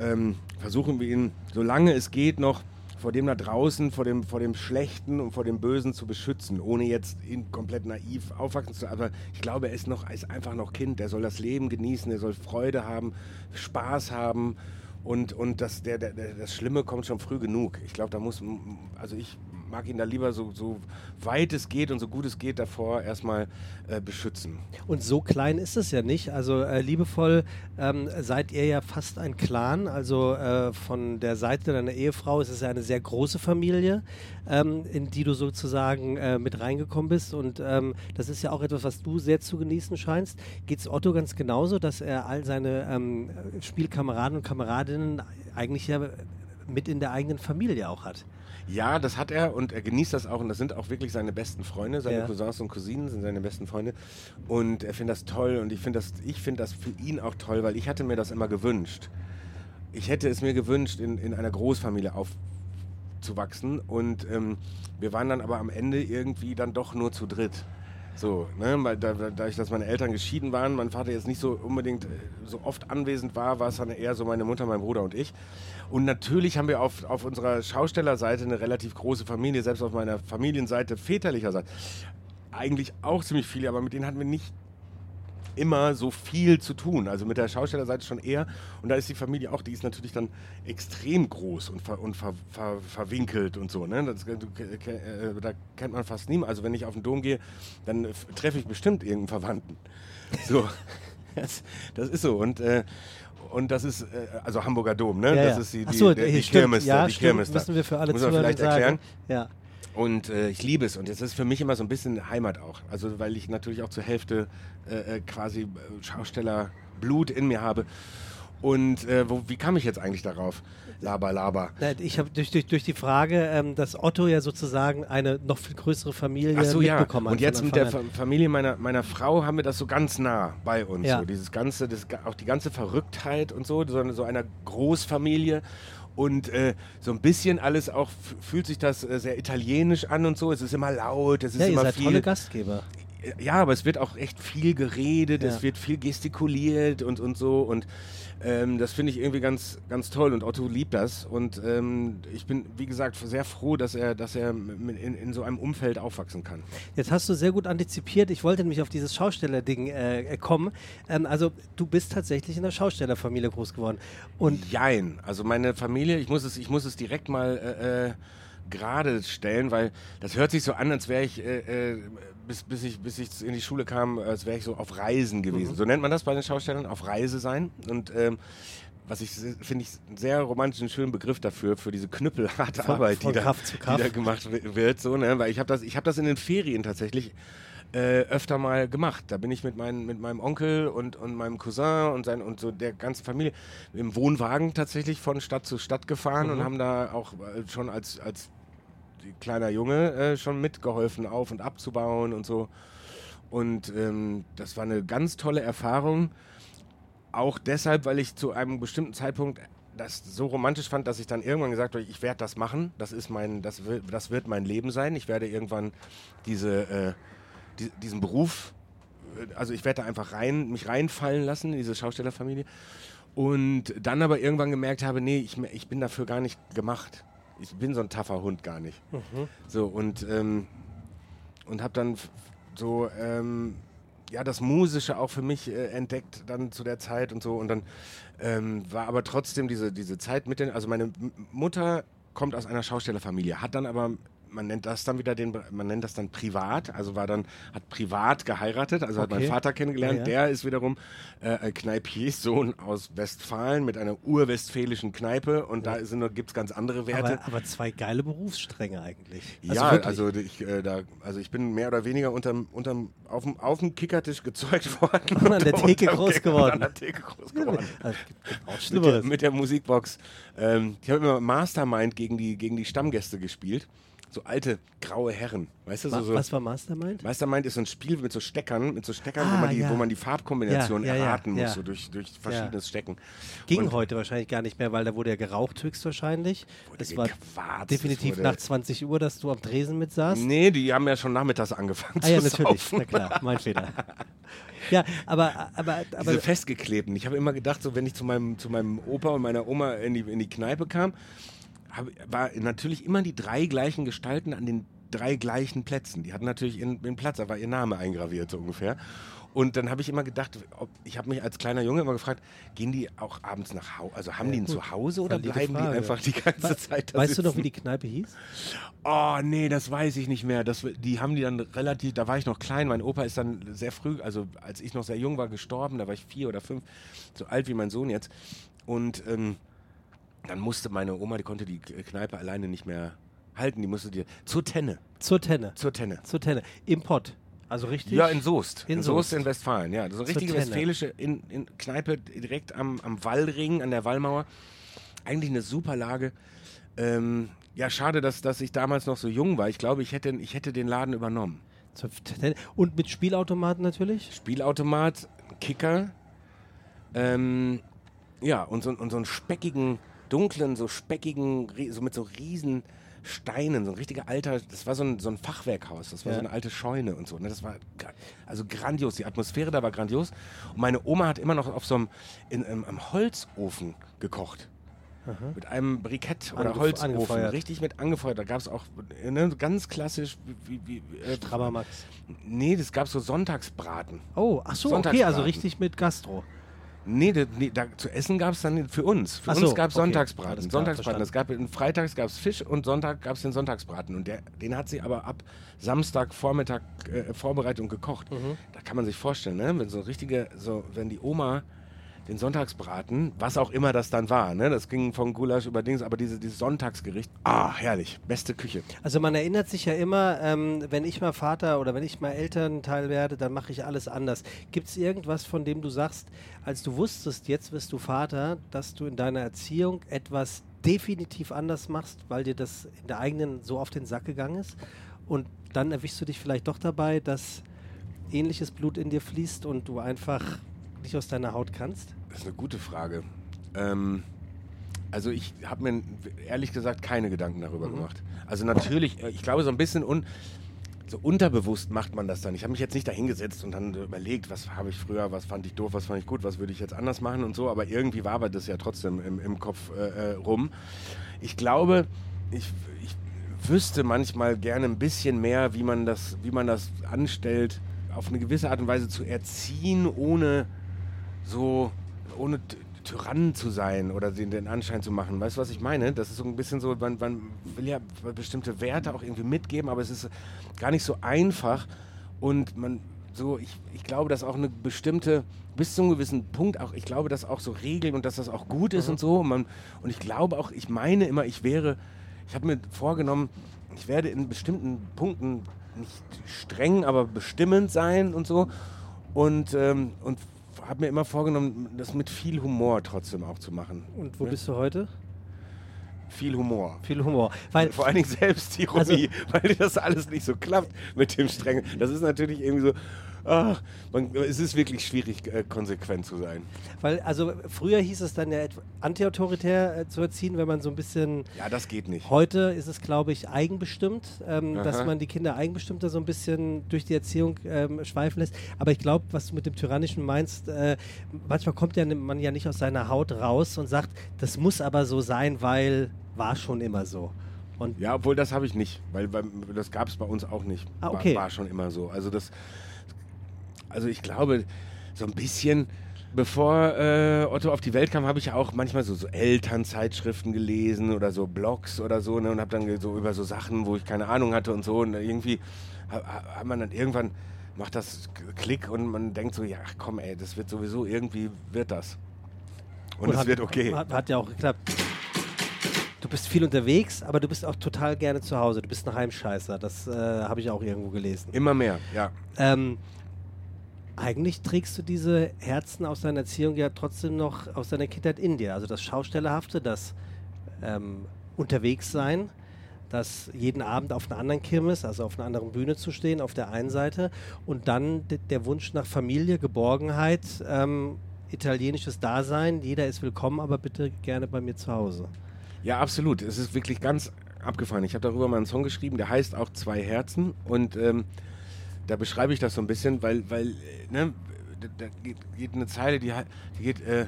ähm, versuchen wir ihn, solange es geht, noch vor dem da draußen, vor dem, vor dem Schlechten und vor dem Bösen zu beschützen, ohne jetzt ihn komplett naiv aufwachsen zu Aber ich glaube, er ist, noch, ist einfach noch Kind, der soll das Leben genießen, er soll Freude haben, Spaß haben und, und das, der, der, der, das Schlimme kommt schon früh genug. Ich glaube, da muss, also ich mag ihn da lieber so, so weit es geht und so gut es geht davor erstmal äh, beschützen. Und so klein ist es ja nicht. Also äh, liebevoll ähm, seid ihr ja fast ein Clan. Also äh, von der Seite deiner Ehefrau ist es ja eine sehr große Familie, ähm, in die du sozusagen äh, mit reingekommen bist. Und ähm, das ist ja auch etwas, was du sehr zu genießen scheinst. Geht es Otto ganz genauso, dass er all seine ähm, Spielkameraden und Kameradinnen eigentlich ja mit in der eigenen Familie auch hat? Ja, das hat er und er genießt das auch und das sind auch wirklich seine besten Freunde, seine Ja. Cousins und Cousinen sind seine besten Freunde und er findet das toll und ich finde das, ich finde das für ihn auch toll, weil ich hatte mir das immer gewünscht. Ich hätte es mir gewünscht, in, in einer Großfamilie aufzuwachsen und ähm, wir waren dann aber am Ende irgendwie dann doch nur zu dritt. So, ne, weil da, da- dadurch, dass meine Eltern geschieden waren, mein Vater jetzt nicht so unbedingt äh, so oft anwesend war, war es dann eher so meine Mutter, mein Bruder und ich. Und natürlich haben wir auf, auf unserer Schaustellerseite eine relativ große Familie, selbst auf meiner Familienseite väterlicherseits. Eigentlich auch ziemlich viele, aber mit denen hatten wir nicht immer so viel zu tun. Also mit der Schaustellerseite schon eher. Und da ist die Familie auch, die ist natürlich dann extrem groß und, ver, und ver, ver, verwinkelt und so. Ne? Das, äh, da kennt man fast niemanden. Also wenn ich auf den Dom gehe, dann treffe ich bestimmt irgendeinen Verwandten. So, [LAUGHS] das, das ist so. Und, äh, und das ist, äh, also Hamburger Dom, ne? Ja, das ist die, die, so, die, die. Kirmes ja, die stimmt. Kirmes. Müssen wir für alle Muss man Zuhörer vielleicht erklären? Ja. Und äh, ich liebe es. Und jetzt ist für mich immer so ein bisschen Heimat auch. Also weil ich natürlich auch zur Hälfte äh, äh, quasi äh, Schaustellerblut in mir habe. Und äh, wo, wie kam ich jetzt eigentlich darauf? Laber, laber. Ich habe durch, durch, durch die Frage, ähm, dass Otto ja sozusagen eine noch viel größere Familie Ach so, ja. mitbekommen hat. Und jetzt mit der Fa Familie meiner, meiner Frau haben wir das so ganz nah bei uns. Ja. So dieses ganze, das, auch die ganze Verrücktheit und so, so, eine- so einer Großfamilie. Und äh, so ein bisschen alles auch, fühlt sich das äh, sehr italienisch an und so. Es ist immer laut, es ist. Ja, ihr immer seid viel. tolle Gastgeber. Ja, aber es wird auch echt viel geredet, Ja. es wird viel gestikuliert und, und so. Und ähm, das finde ich irgendwie ganz, ganz toll. Und Otto liebt das. Und ähm, ich bin, wie gesagt, sehr froh, dass er, dass er in, in so einem Umfeld aufwachsen kann. Jetzt hast du sehr gut antizipiert. Ich wollte nämlich auf dieses Schausteller-Ding äh, kommen. Ähm, also, du bist tatsächlich in einer Schaustellerfamilie groß geworden. Und Jein. Also meine Familie, ich muss es, ich muss es direkt mal äh, äh, gerade stellen, weil das hört sich so an, als wäre ich, äh, äh, bis, bis, ich, bis ich in die Schule kam, als wäre ich so auf Reisen gewesen. So nennt man das bei den Schaustellern, auf Reise sein. Und ähm, was ich finde ich einen sehr romantischen, schönen Begriff dafür, für diese knüppelharte Von- Arbeit, von die da, die da gemacht wi- wird. So, ne? Weil ich habe das, ich das in den Ferien tatsächlich äh, öfter mal gemacht. Da bin ich mit, meinen, mit meinem Onkel und, und meinem Cousin und, sein, und so der ganzen Familie im Wohnwagen tatsächlich von Stadt zu Stadt gefahren und haben da auch äh, schon als, als kleiner Junge äh, schon mitgeholfen, auf und abzubauen und so. Und ähm, das war eine ganz tolle Erfahrung. Auch deshalb, weil ich zu einem bestimmten Zeitpunkt das so romantisch fand, dass ich dann irgendwann gesagt habe, ich werde das machen. Das ist mein, das wird, das wird mein Leben sein. Ich werde irgendwann diese, äh, die, diesen Beruf, äh, also ich werde da einfach rein, mich reinfallen lassen in diese Schaustellerfamilie. Und dann aber irgendwann gemerkt habe, nee, ich, ich bin dafür gar nicht gemacht. Ich bin so ein taffer Hund gar nicht. So und ähm, und habe dann so ähm, ja das Musische auch für mich äh, entdeckt dann zu der Zeit und so und dann ähm, war aber trotzdem diese diese Zeit mit den also meine Mutter kommt aus einer Schaustellerfamilie hat dann aber man nennt das dann wieder den, man nennt das dann privat, also war dann, hat privat geheiratet, also hat Okay. mein Vater kennengelernt, Ja, ja. der ist wiederum äh, ein Kneipiers-Sohn aus Westfalen mit einer urwestfälischen Kneipe und da sind, gibt es ganz andere Werte. Aber, aber zwei geile Berufsstränge eigentlich. ja, wirklich. also ich, äh, da, also ich bin mehr oder weniger unterm, unterm, auf, dem, auf dem Kickertisch gezeugt worden. Und an der [LAUGHS] Theke groß geworden. An der Theke groß geworden. Also, gibt- gibt auch mit, der, Schlimmeres. mit der Musikbox. Ähm, ich habe immer Mastermind gegen die, gegen die Stammgäste gespielt. So alte graue Herren. Weißt du, so, so. Was war Mastermind? Mastermind ist so ein Spiel mit so Steckern, mit so Steckern, wo, Ah, man die, ja. wo man die Farbkombination Ja, ja, ja, erraten muss, ja. so durch, durch verschiedenes Stecken. Ging Und heute wahrscheinlich gar nicht mehr, weil da wurde ja geraucht höchstwahrscheinlich. Das war definitiv es nach 20 Uhr, dass du am Tresen mit saßt. Nee, die haben ja schon nachmittags angefangen Ah ja, zu natürlich. saufen. Na klar, mein Fehler. Ja, aber, aber, aber Diese festgeklebten. Ich habe immer gedacht, so wenn ich zu meinem, zu meinem Opa und meiner Oma in die, in die Kneipe kam, hab, war natürlich immer die drei gleichen Gestalten an den drei gleichen Plätzen. Die hatten natürlich ihren, ihren Platz, da war ihr Name eingraviert so ungefähr. Und dann habe ich immer gedacht, ob, ich habe mich als kleiner Junge immer gefragt, gehen die auch abends nach Hause, also haben die ein gut. Zuhause oder bleiben Frage. die einfach die ganze Zeit da weißt du noch, sitzen? wie die Kneipe hieß? Oh, nee, das weiß ich nicht mehr. Das, die haben die dann relativ, da war ich noch klein. Mein Opa ist dann sehr früh, also als ich noch sehr jung war, gestorben. Da war ich vier oder fünf, so alt wie mein Sohn jetzt. Und ähm, dann musste meine Oma, die konnte die Kneipe alleine nicht mehr halten. Die musste die zur Tenne, Zur Tenne. zur Tenne. Zur Tenne. Im Pott. Also richtig? Ja, in Soest. In In, Soest. Soest. in Westfalen, ja. So eine richtige westfälische in, in Kneipe direkt am, am Wallring, an der Wallmauer. Eigentlich eine super Lage. Ähm, ja, schade, dass, dass ich damals noch so jung war. Ich glaube, ich hätte, ich hätte den Laden übernommen. Und mit Spielautomaten natürlich? Spielautomat, Kicker, ähm, ja, und so, und so einen speckigen, dunklen, so speckigen, so mit so riesen Steinen, so ein richtiger alter, das war so ein, so ein Fachwerkhaus, das war Ja. so eine alte Scheune und so. Ne? Das war also grandios, die Atmosphäre da war grandios. Und meine Oma hat immer noch auf so einem, in, einem, am Holzofen gekocht. Mit einem Brikett oder Angef- Holzofen. angefeuert. Richtig mit angefeuert. Da gab es auch ne, ganz klassisch wie, wie, wie, äh, Strabber Max. Nee, das gab so Sonntagsbraten. Oh, ach so, okay, also richtig mit Gastro. Nee, da, nee da, zu essen gab es dann für uns. Für Ach uns so, gab es okay. Sonntagsbraten. Sonntagsbraten. Es gab, freitags gab es Fisch und Sonntag gab es den Sonntagsbraten. Und der, den hat sie aber ab Samstag Vormittag äh, vorbereitet und gekocht. Mhm. Da kann man sich vorstellen, ne? wenn so richtige, so, wenn die Oma den Sonntagsbraten, was auch immer das dann war, ne? das ging von Gulasch über Dings, aber diese, dieses Sonntagsgericht, ah, herrlich, beste Küche. Also man erinnert sich ja immer, ähm, wenn ich mal Vater oder wenn ich mal Elternteil werde, dann mache ich alles anders. Gibt es irgendwas, von dem du sagst, als du wusstest, jetzt wirst du Vater, dass du in deiner Erziehung etwas definitiv anders machst, weil dir das in der eigenen so auf den Sack gegangen ist? Und dann erwischst du dich vielleicht doch dabei, dass ähnliches Blut in dir fließt und du einfach nicht aus deiner Haut kannst? Das ist eine gute Frage. Ähm, also ich habe mir ehrlich gesagt keine Gedanken darüber gemacht. Also natürlich, äh, ich glaube so ein bisschen un, so unterbewusst macht man das dann. Ich habe mich jetzt nicht dahingesetzt und dann überlegt, was habe ich früher, was fand ich doof, was fand ich gut, was würde ich jetzt anders machen und so. Aber irgendwie war aber das ja trotzdem im, im Kopf äh, äh, rum. Ich glaube, ich, ich wüsste manchmal gerne ein bisschen mehr, wie man das, wie man das anstellt, auf eine gewisse Art und Weise zu erziehen, ohne so ohne Ty- Tyrann zu sein oder den, den Anschein zu machen. Weißt du, was ich meine? Das ist so ein bisschen so, man, man will ja bestimmte Werte auch irgendwie mitgeben, aber es ist gar nicht so einfach und man so, ich, ich glaube, dass auch eine bestimmte, bis zu einem gewissen Punkt auch, ich glaube, dass auch so Regeln und dass das auch gut ist und so. Und, man, und ich glaube auch, ich meine immer, ich wäre, ich habe mir vorgenommen, ich werde in bestimmten Punkten nicht streng, aber bestimmend sein und so. Und, ähm, und habe mir immer vorgenommen, das mit viel Humor trotzdem auch zu machen. Und wo Ne? bist du heute? Viel Humor. Viel Humor. Weil Vor allen Dingen Selbstironie, [LAUGHS] weil das alles nicht so klappt mit dem Strengen. Das ist natürlich irgendwie so, ah, man, es ist wirklich schwierig, äh, konsequent zu sein. Weil, also früher hieß es dann ja antiautoritär äh, zu erziehen, wenn man so ein bisschen. Ja, das geht nicht. Heute ist es, glaube ich, eigenbestimmt, ähm, dass man die Kinder eigenbestimmter so ein bisschen durch die Erziehung ähm, schweifen lässt. Aber ich glaube, was du mit dem Tyrannischen meinst, äh, manchmal kommt ja man ja nicht aus seiner Haut raus und sagt, das muss aber so sein, weil war schon immer so. Und Ja, obwohl das habe ich nicht, weil beim, das gab es bei uns auch nicht. Ah, okay. war, war schon immer so. Also das, also ich glaube, so ein bisschen bevor äh, Otto auf die Welt kam, habe ich auch manchmal so, so Elternzeitschriften gelesen oder so Blogs oder so ne, und habe dann so über so Sachen, wo ich keine Ahnung hatte und so und irgendwie hat man dann irgendwann macht das Klick und man denkt so, ja komm ey, das wird sowieso irgendwie wird das und, es wird okay. Hat, hat ja auch geklappt. Du bist viel unterwegs, aber du bist auch total gerne zu Hause. Du bist ein Heimscheißer. Das äh, habe ich auch irgendwo gelesen. Immer mehr, ja. Ähm, eigentlich trägst du diese Herzen aus deiner Erziehung ja trotzdem noch aus deiner Kindheit in dir. Also das Schaustellerhafte, das ähm, Unterwegssein, das jeden Abend auf einer anderen Kirmes, also auf einer anderen Bühne zu stehen, auf der einen Seite. Und dann der Wunsch nach Familie, Geborgenheit, ähm, italienisches Dasein. Jeder ist willkommen, aber bitte gerne bei mir zu Hause. Ja, absolut. Es ist wirklich ganz abgefahren. Ich habe darüber mal einen Song geschrieben, der heißt auch Zwei Herzen. Und ähm, da beschreibe ich das so ein bisschen, weil, weil ne, da geht, geht eine Zeile, die, die geht, äh,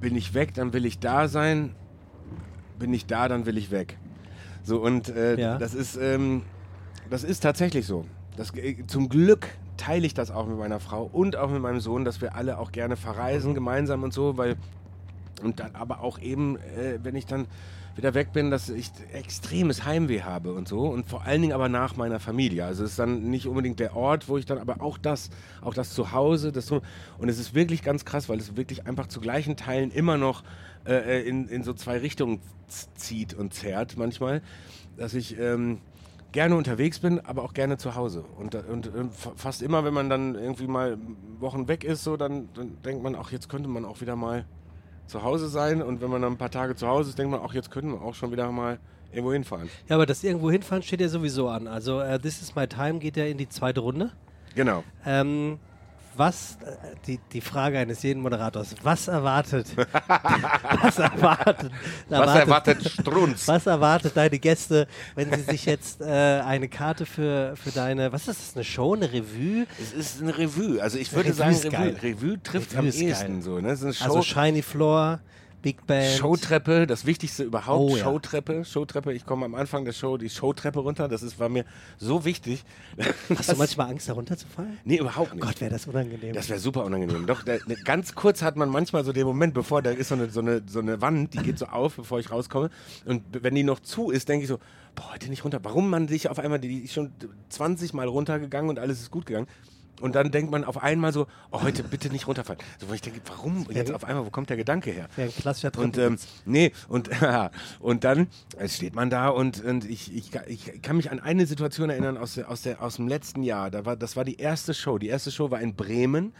bin ich weg, dann will ich da sein, bin ich da, dann will ich weg. So, und äh, ja. das ist, ähm, das ist tatsächlich so. Das, äh, zum Glück teile ich das auch mit meiner Frau und auch mit meinem Sohn, dass wir alle auch gerne verreisen gemeinsam und so, weil und dann aber auch eben, äh, wenn ich dann wieder weg bin, dass ich extremes Heimweh habe und so und vor allen Dingen aber nach meiner Familie. Also es ist dann nicht unbedingt der Ort, wo ich dann, aber auch das, auch das Zuhause, das so und es ist wirklich ganz krass, weil es wirklich einfach zu gleichen Teilen immer noch äh, in, in so zwei Richtungen zieht und zerrt manchmal, dass ich ähm, gerne unterwegs bin, aber auch gerne zu Hause. Und, und, und, fast immer, wenn man dann irgendwie mal Wochen weg ist, so, dann, dann denkt man, ach, jetzt könnte man auch wieder mal zu Hause sein. Und wenn man dann ein paar Tage zu Hause ist, denkt man, ach, jetzt könnten wir auch schon wieder mal irgendwo hinfahren. Ja, aber das irgendwo hinfahren steht ja sowieso an. Also uh, This is my time geht ja in die zweite Runde. Genau. Ähm, was, die, die Frage eines jeden Moderators, was erwartet, [LAUGHS] was erwartet, was erwartet Strunz? Was erwartet deine Gäste, wenn sie sich jetzt äh, eine Karte für, für deine, was ist das, eine Show, eine Revue? Es ist eine Revue, also ich würde Revue sagen, Revue, Revue trifft Revue am ehesten so. Ne? Also Shiny Floor, Big Band. Showtreppe, das Wichtigste überhaupt. Oh, Showtreppe, ja. Showtreppe. Ich komme am Anfang der Show die Showtreppe runter. Das ist, war mir so wichtig. Hast du manchmal Angst, da runterzufallen? Nee, überhaupt nicht. Gott, wäre das unangenehm. Das wäre super unangenehm. Doch, ne, ganz kurz hat man manchmal so den Moment, bevor da ist so eine, so, eine, so eine Wand, die geht so auf, bevor ich rauskomme. Und wenn die noch zu ist, denke ich so, boah, heute nicht runter. Warum man sich auf einmal, die ist schon 20 Mal runtergegangen und alles ist gut gegangen. Und dann denkt man auf einmal so, oh, heute bitte nicht runterfallen. So, wo ich denke, warum jetzt auf einmal, wo kommt der Gedanke her? Ja, klassischer Und ähm, nee, und, [LAUGHS] und dann steht man da und, und ich, ich, ich kann mich an eine Situation erinnern aus, der, aus, der, aus dem letzten Jahr. Da war, das war die erste Show. Die erste Show war in Bremen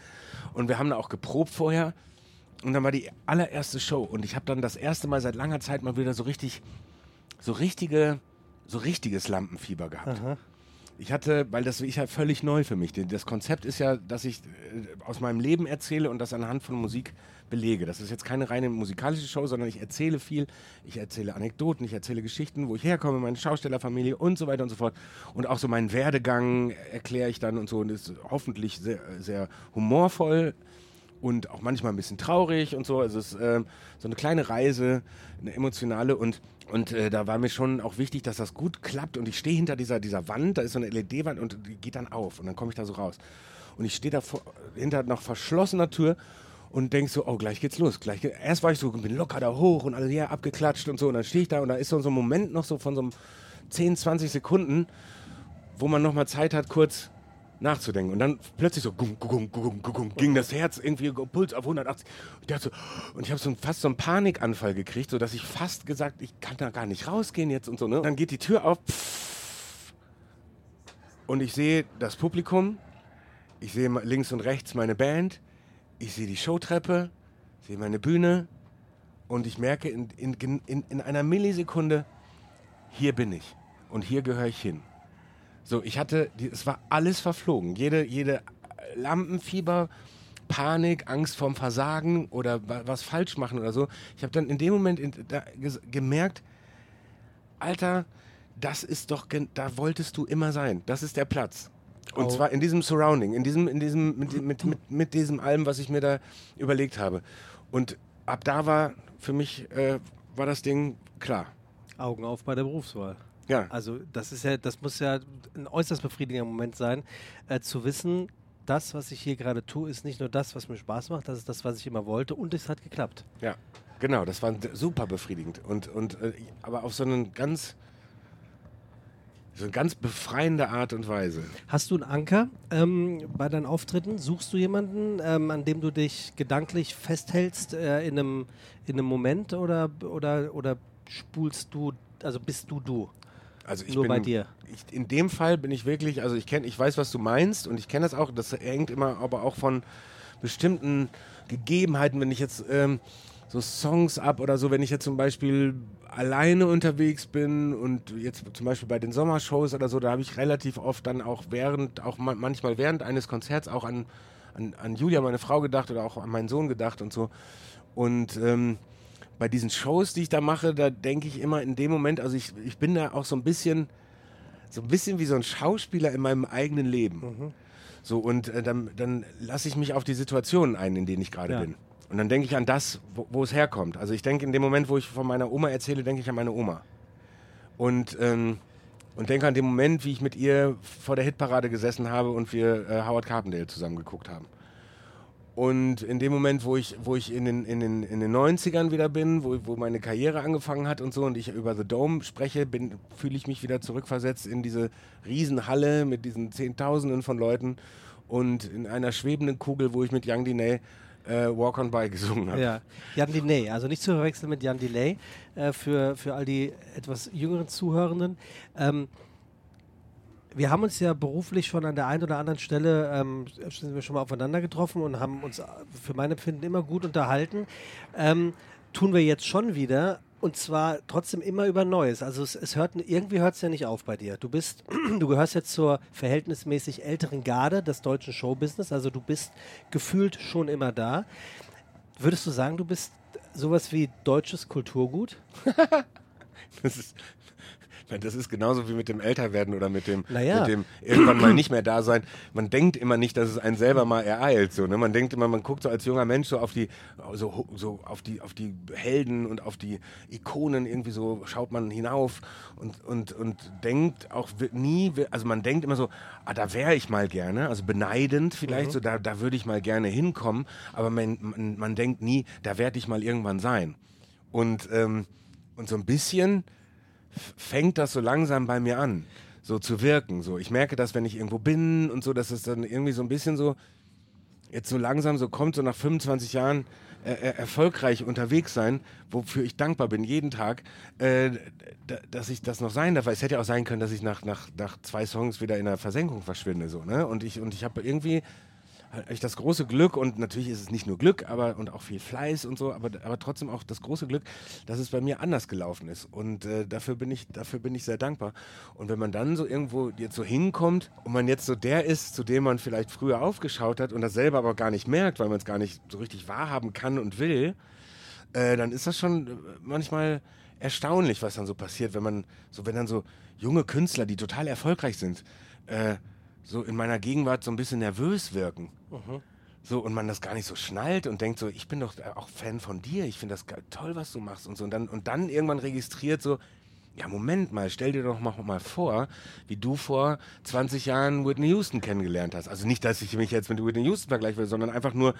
und wir haben da auch geprobt vorher. Und dann war die allererste Show und ich habe dann das erste Mal seit langer Zeit mal wieder so richtig, so richtige, so richtiges Lampenfieber gehabt. Aha. Ich hatte, weil das ist ja völlig neu für mich. Das Konzept ist ja, dass ich äh, aus meinem Leben erzähle und das anhand von Musik belege. Das ist jetzt keine reine musikalische Show, sondern ich erzähle viel. Ich erzähle Anekdoten, ich erzähle Geschichten, wo ich herkomme, meine Schaustellerfamilie und so weiter und so fort. Und auch so meinen Werdegang erkläre ich dann und so. Und ist hoffentlich sehr, sehr humorvoll und auch manchmal ein bisschen traurig und so. Also es ist äh, so eine kleine Reise, eine emotionale und und äh, da war mir schon auch wichtig, dass das gut klappt und ich stehe hinter dieser, dieser Wand, da ist so eine LED-Wand und die geht dann auf und dann komme ich da so raus. Und ich stehe da vor, hinter noch verschlossener Tür und denk so, oh, gleich geht's los. Gleich geht, Erst war ich so, bin locker da hoch und alle ja abgeklatscht und so und dann stehe ich da und da ist so, so ein Moment noch so von so einem 10, 20 Sekunden, wo man nochmal Zeit hat, kurz nachzudenken. Und dann plötzlich so gung, gung, gung, gung, ging das Herz irgendwie Puls auf 180. Und ich, so, und ich habe so fast so einen Panikanfall gekriegt, sodass ich fast gesagt, ich kann da gar nicht rausgehen jetzt und so. Ne? Dann geht die Tür auf und ich sehe das Publikum, ich sehe links und rechts meine Band, ich sehe die Showtreppe, sehe meine Bühne und ich merke in, in, in, in einer Millisekunde, hier bin ich und hier gehöre ich hin. So, ich hatte, es war alles verflogen. Jede, jede Lampenfieber, Panik, Angst vorm Versagen oder was falsch machen oder so. Ich habe dann in dem Moment in, da, gemerkt, Alter, das ist doch, da wolltest du immer sein. Das ist der Platz. Und oh. zwar in diesem Surrounding, in diesem, in diesem, mit, mit, mit, mit diesem allem, was ich mir da überlegt habe. Und ab da war für mich, äh, war das Ding klar. Augen auf bei der Berufswahl. Ja. Also das ist ja, das muss ja ein äußerst befriedigender Moment sein, äh, zu wissen, das, was ich hier gerade tue, ist nicht nur das, was mir Spaß macht, das ist das, was ich immer wollte und es hat geklappt. Ja, genau, das war super befriedigend. Und, und äh, aber auf so einen ganz so eine ganz befreiende Art und Weise. Hast du einen Anker ähm, bei deinen Auftritten? Suchst du jemanden, ähm, an dem du dich gedanklich festhältst äh, in, einem, in einem Moment oder, oder, oder spulst du, also bist du du? Also ich Nur bin, bei dir. Ich, in dem Fall bin ich wirklich, also ich kenne, ich weiß, was du meinst und ich kenne das auch. Das hängt immer aber auch von bestimmten Gegebenheiten, wenn ich jetzt ähm, so Songs ab oder so, wenn ich jetzt zum Beispiel alleine unterwegs bin und jetzt zum Beispiel bei den Sommershows oder so, da habe ich relativ oft dann auch während, auch manchmal während eines Konzerts auch an, an, an Julia, meine Frau, gedacht oder auch an meinen Sohn gedacht und so. Und ähm, bei diesen Shows, die ich da mache, da denke ich immer in dem Moment, also ich, ich bin da auch so ein bisschen, so ein bisschen wie so ein Schauspieler in meinem eigenen Leben. Mhm. So, und äh, dann, dann lasse ich mich auf die Situationen ein, in denen ich gerade Ja. bin. Und dann denke ich an das, wo, wo es herkommt. Also ich denke in dem Moment, wo ich von meiner Oma erzähle, denke ich an meine Oma. Und, ähm, und denke an den Moment, wie ich mit ihr vor der Hitparade gesessen habe und wir äh, Howard Carpendale zusammen geguckt haben. Und in dem Moment, wo ich, wo ich in, den, in, den, in den 90ern wieder bin, wo, wo meine Karriere angefangen hat und so, und ich über The Dome spreche, fühle ich mich wieder zurückversetzt in diese Riesenhalle mit diesen Zehntausenden von Leuten und in einer schwebenden Kugel, wo ich mit Young Diney äh, Walk on By gesungen habe. Ja, Jan Delay, also nicht zu verwechseln mit Jan Delay, äh, für, für all die etwas jüngeren Zuhörenden. Ähm, wir haben uns ja beruflich schon an der einen oder anderen Stelle, ähm, sind wir schon mal aufeinander getroffen und haben uns äh, für mein Empfinden immer gut unterhalten. Ähm, tun wir jetzt schon wieder. Und zwar trotzdem immer über Neues. Also es, es hört irgendwie hört es ja nicht auf bei dir. Du bist, [CLEARS THROAT] du gehörst jetzt zur verhältnismäßig älteren Garde des deutschen Showbusiness. Also du bist gefühlt schon immer da. Würdest du sagen, du bist sowas wie deutsches Kulturgut? [LAUGHS] [LAUGHS] Das ist, das ist genauso wie mit dem Älterwerden oder mit dem, Naja. mit dem irgendwann mal nicht mehr da sein. Man denkt immer nicht, dass es einen selber mal ereilt. So, ne? Man denkt immer, man guckt so als junger Mensch so auf die, so, so auf die, auf die Helden und auf die Ikonen irgendwie so schaut man hinauf und, und, und denkt auch nie, also man denkt immer so, ah, da wäre ich mal gerne, also beneidend vielleicht, so da, da würde ich mal gerne hinkommen, aber man, man, man denkt nie, da werde ich mal irgendwann sein. Und, ähm, und so ein bisschen fängt das so langsam bei mir an, so zu wirken. So, ich merke das, wenn ich irgendwo bin und so, dass es dann irgendwie so ein bisschen so jetzt so langsam so kommt, so nach 25 Jahren äh, äh, erfolgreich unterwegs sein, wofür ich dankbar bin jeden Tag, äh, dass ich das noch sein darf. Es hätte ja auch sein können, dass ich nach, nach, nach zwei Songs wieder in der Versenkung verschwinde. So, ne? Und ich, und ich habe irgendwie ich das große Glück und natürlich ist es nicht nur Glück, aber und auch viel Fleiß und so, aber, aber trotzdem auch das große Glück, dass es bei mir anders gelaufen ist und äh, dafür bin ich dafür bin ich sehr dankbar. Und wenn man dann so irgendwo jetzt so hinkommt und man jetzt so der ist, zu dem man vielleicht früher aufgeschaut hat und das selber aber gar nicht merkt, weil man es gar nicht so richtig wahrhaben kann und will, äh, dann ist das schon äh, manchmal erstaunlich, was dann so passiert, wenn man so, wenn dann so junge Künstler, die total erfolgreich sind, äh, so in meiner Gegenwart so ein bisschen nervös wirken. So, und man das gar nicht so schnallt und denkt so, ich bin doch auch Fan von dir, ich finde das toll, was du machst und so. Und dann, und dann irgendwann registriert so, ja, Moment mal, stell dir doch mal, mal vor, wie du vor 20 Jahren Whitney Houston kennengelernt hast. Also nicht, dass ich mich jetzt mit Whitney Houston vergleichen will, sondern einfach nur,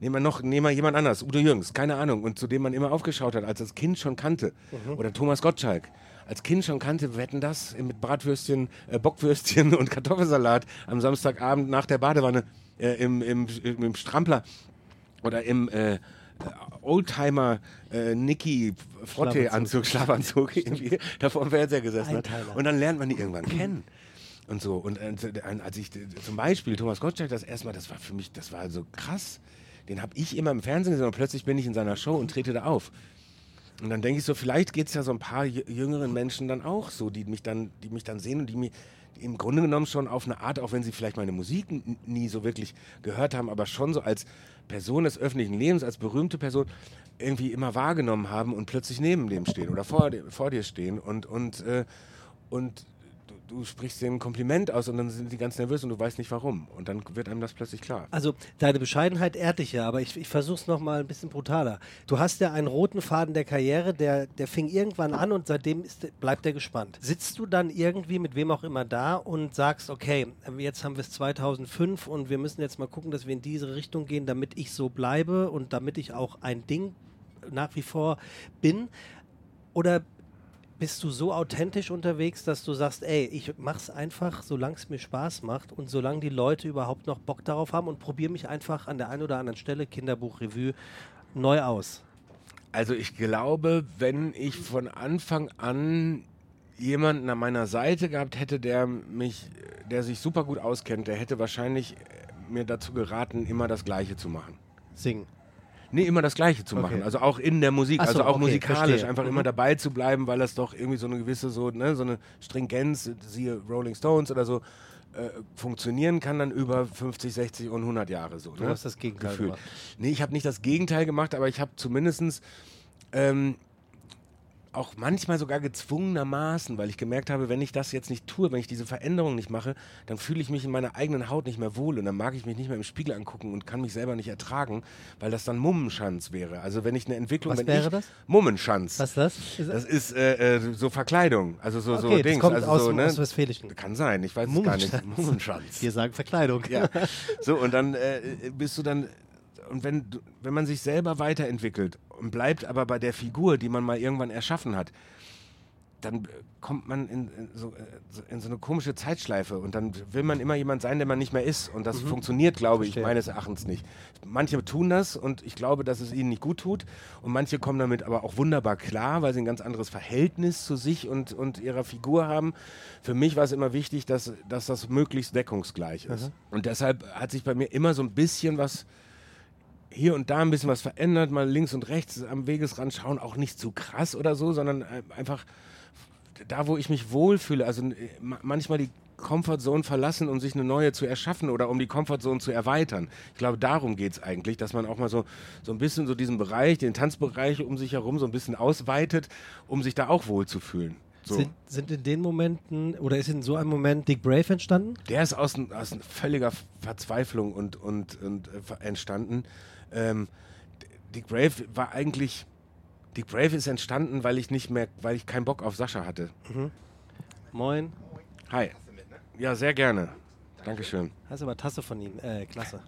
nehmen wir noch, nehmen wir jemand anders, Udo Jürgens, keine Ahnung, und zu dem man immer aufgeschaut hat, als das Kind schon kannte. Oder Thomas Gottschalk. Als Kind schon kannte, wir hätten das mit Bratwürstchen, äh, Bockwürstchen [LAUGHS] und Kartoffelsalat am Samstagabend nach der Badewanne äh, im, im, im, Strampler oder im äh, Oldtimer äh, Nicky Frotte-Anzug, Schlafanzug, irgendwie da vor dem Fernseher gesessen hat. Und dann lernt man die irgendwann [CLEARS THROAT] kennen. Und so. Und äh, als ich äh, zum Beispiel Thomas Gottschalk das erstmal, das war für mich, das war so krass. Den habe ich immer im Fernsehen gesehen und plötzlich bin ich in seiner Show und trete da auf. Und dann denke ich so, vielleicht geht es ja so ein paar jü- jüngeren Menschen dann auch so, die mich dann, die mich dann sehen und die mir im Grunde genommen schon auf eine Art, auch wenn sie vielleicht meine Musik nie so wirklich gehört haben, aber schon so als Person des öffentlichen Lebens, als berühmte Person irgendwie immer wahrgenommen haben und plötzlich neben dem stehen oder vor, dir- vor dir stehen und, und, äh, und du, sprichst denen ein Kompliment aus und dann sind die ganz nervös und du weißt nicht warum. Und dann wird einem das plötzlich klar. Also deine Bescheidenheit ehrt dich ja, aber ich, ich versuche es nochmal ein bisschen brutaler. Du hast ja einen roten Faden der Karriere, der, der fing irgendwann an und seitdem ist, bleibt der gespannt. Sitzt du dann irgendwie mit wem auch immer da und sagst, okay, jetzt haben wir es 2005 und wir müssen jetzt mal gucken, dass wir in diese Richtung gehen, damit ich so bleibe und damit ich auch ein Ding nach wie vor bin? Oder bist du so authentisch unterwegs, dass du sagst, ey, ich mach's einfach, solange es mir Spaß macht und solange die Leute überhaupt noch Bock darauf haben und probiere mich einfach an der einen oder anderen Stelle Kinderbuch Revue neu aus. Also ich glaube, wenn ich von Anfang an jemanden an meiner Seite gehabt hätte, der mich, der sich super gut auskennt, der hätte wahrscheinlich mir dazu geraten, immer das Gleiche zu machen. Singen. Nee, immer das Gleiche zu machen. Okay. Also auch in der Musik, so, also auch okay, musikalisch, verstehe. einfach Mhm. immer dabei zu bleiben, weil das doch irgendwie so eine gewisse, so, ne, so eine Stringenz, siehe Rolling Stones oder so, äh, funktionieren kann dann über 50, 60 und 100 Jahre so. Du ne? hast das Gegenteil Gefühlt. gemacht. Nee, ich habe nicht das Gegenteil gemacht, aber ich habe zumindest ähm, auch manchmal sogar gezwungenermaßen, weil ich gemerkt habe, wenn ich das jetzt nicht tue, wenn ich diese Veränderung nicht mache, dann fühle ich mich in meiner eigenen Haut nicht mehr wohl und dann mag ich mich nicht mehr im Spiegel angucken und kann mich selber nicht ertragen, weil das dann Mummenschanz wäre. Also wenn ich eine Entwicklung, Was wenn wäre ich das? Mummenschanz. Was ist das? Ist Das ist äh, äh, so Verkleidung, also so, so okay, Dings. das kommt also aus so, ne? Ostwestfälischen. Kann sein, ich weiß es gar nicht. Mummenschanz. Wir sagen Verkleidung. Ja. [LAUGHS] So, und dann äh, bist du dann, und wenn, wenn man sich selber weiterentwickelt und bleibt aber bei der Figur, die man mal irgendwann erschaffen hat, dann kommt man in, in, so, äh, so- in so eine komische Zeitschleife und dann will man immer jemand sein, der man nicht mehr ist. Und das funktioniert, glaube ich, Verstehe. meines Erachtens nicht. Manche tun das und ich glaube, dass es ihnen nicht gut tut. Und manche kommen damit aber auch wunderbar klar, weil sie ein ganz anderes Verhältnis zu sich und, und ihrer Figur haben. Für mich war es immer wichtig, dass, dass das möglichst deckungsgleich ist. Und deshalb hat sich bei mir immer so ein bisschen was hier und da ein bisschen was verändert, mal links und rechts am Wegesrand schauen, auch nicht zu krass oder so, sondern äh, einfach da, wo ich mich wohlfühle, also äh, ma- manchmal die Comfortzone verlassen, um sich eine neue zu erschaffen oder um die Comfortzone zu erweitern. Ich glaube, darum geht es eigentlich, dass man auch mal so, so ein bisschen so diesen Bereich, den Tanzbereich um sich herum so ein bisschen ausweitet, um sich da auch wohlzufühlen. So. Sind, sind in den Momenten oder ist in so einem Moment Dick Brave entstanden? Der ist aus, aus völliger Verzweiflung und, und, und äh, entstanden. Ähm, Dick Brave war eigentlich. Dick Brave ist entstanden, weil ich nicht mehr, weil ich keinen Bock auf Sascha hatte. Moin. Hi. Ja, sehr gerne. Dankeschön. Hast aber Tasse von ihm. Äh, klasse.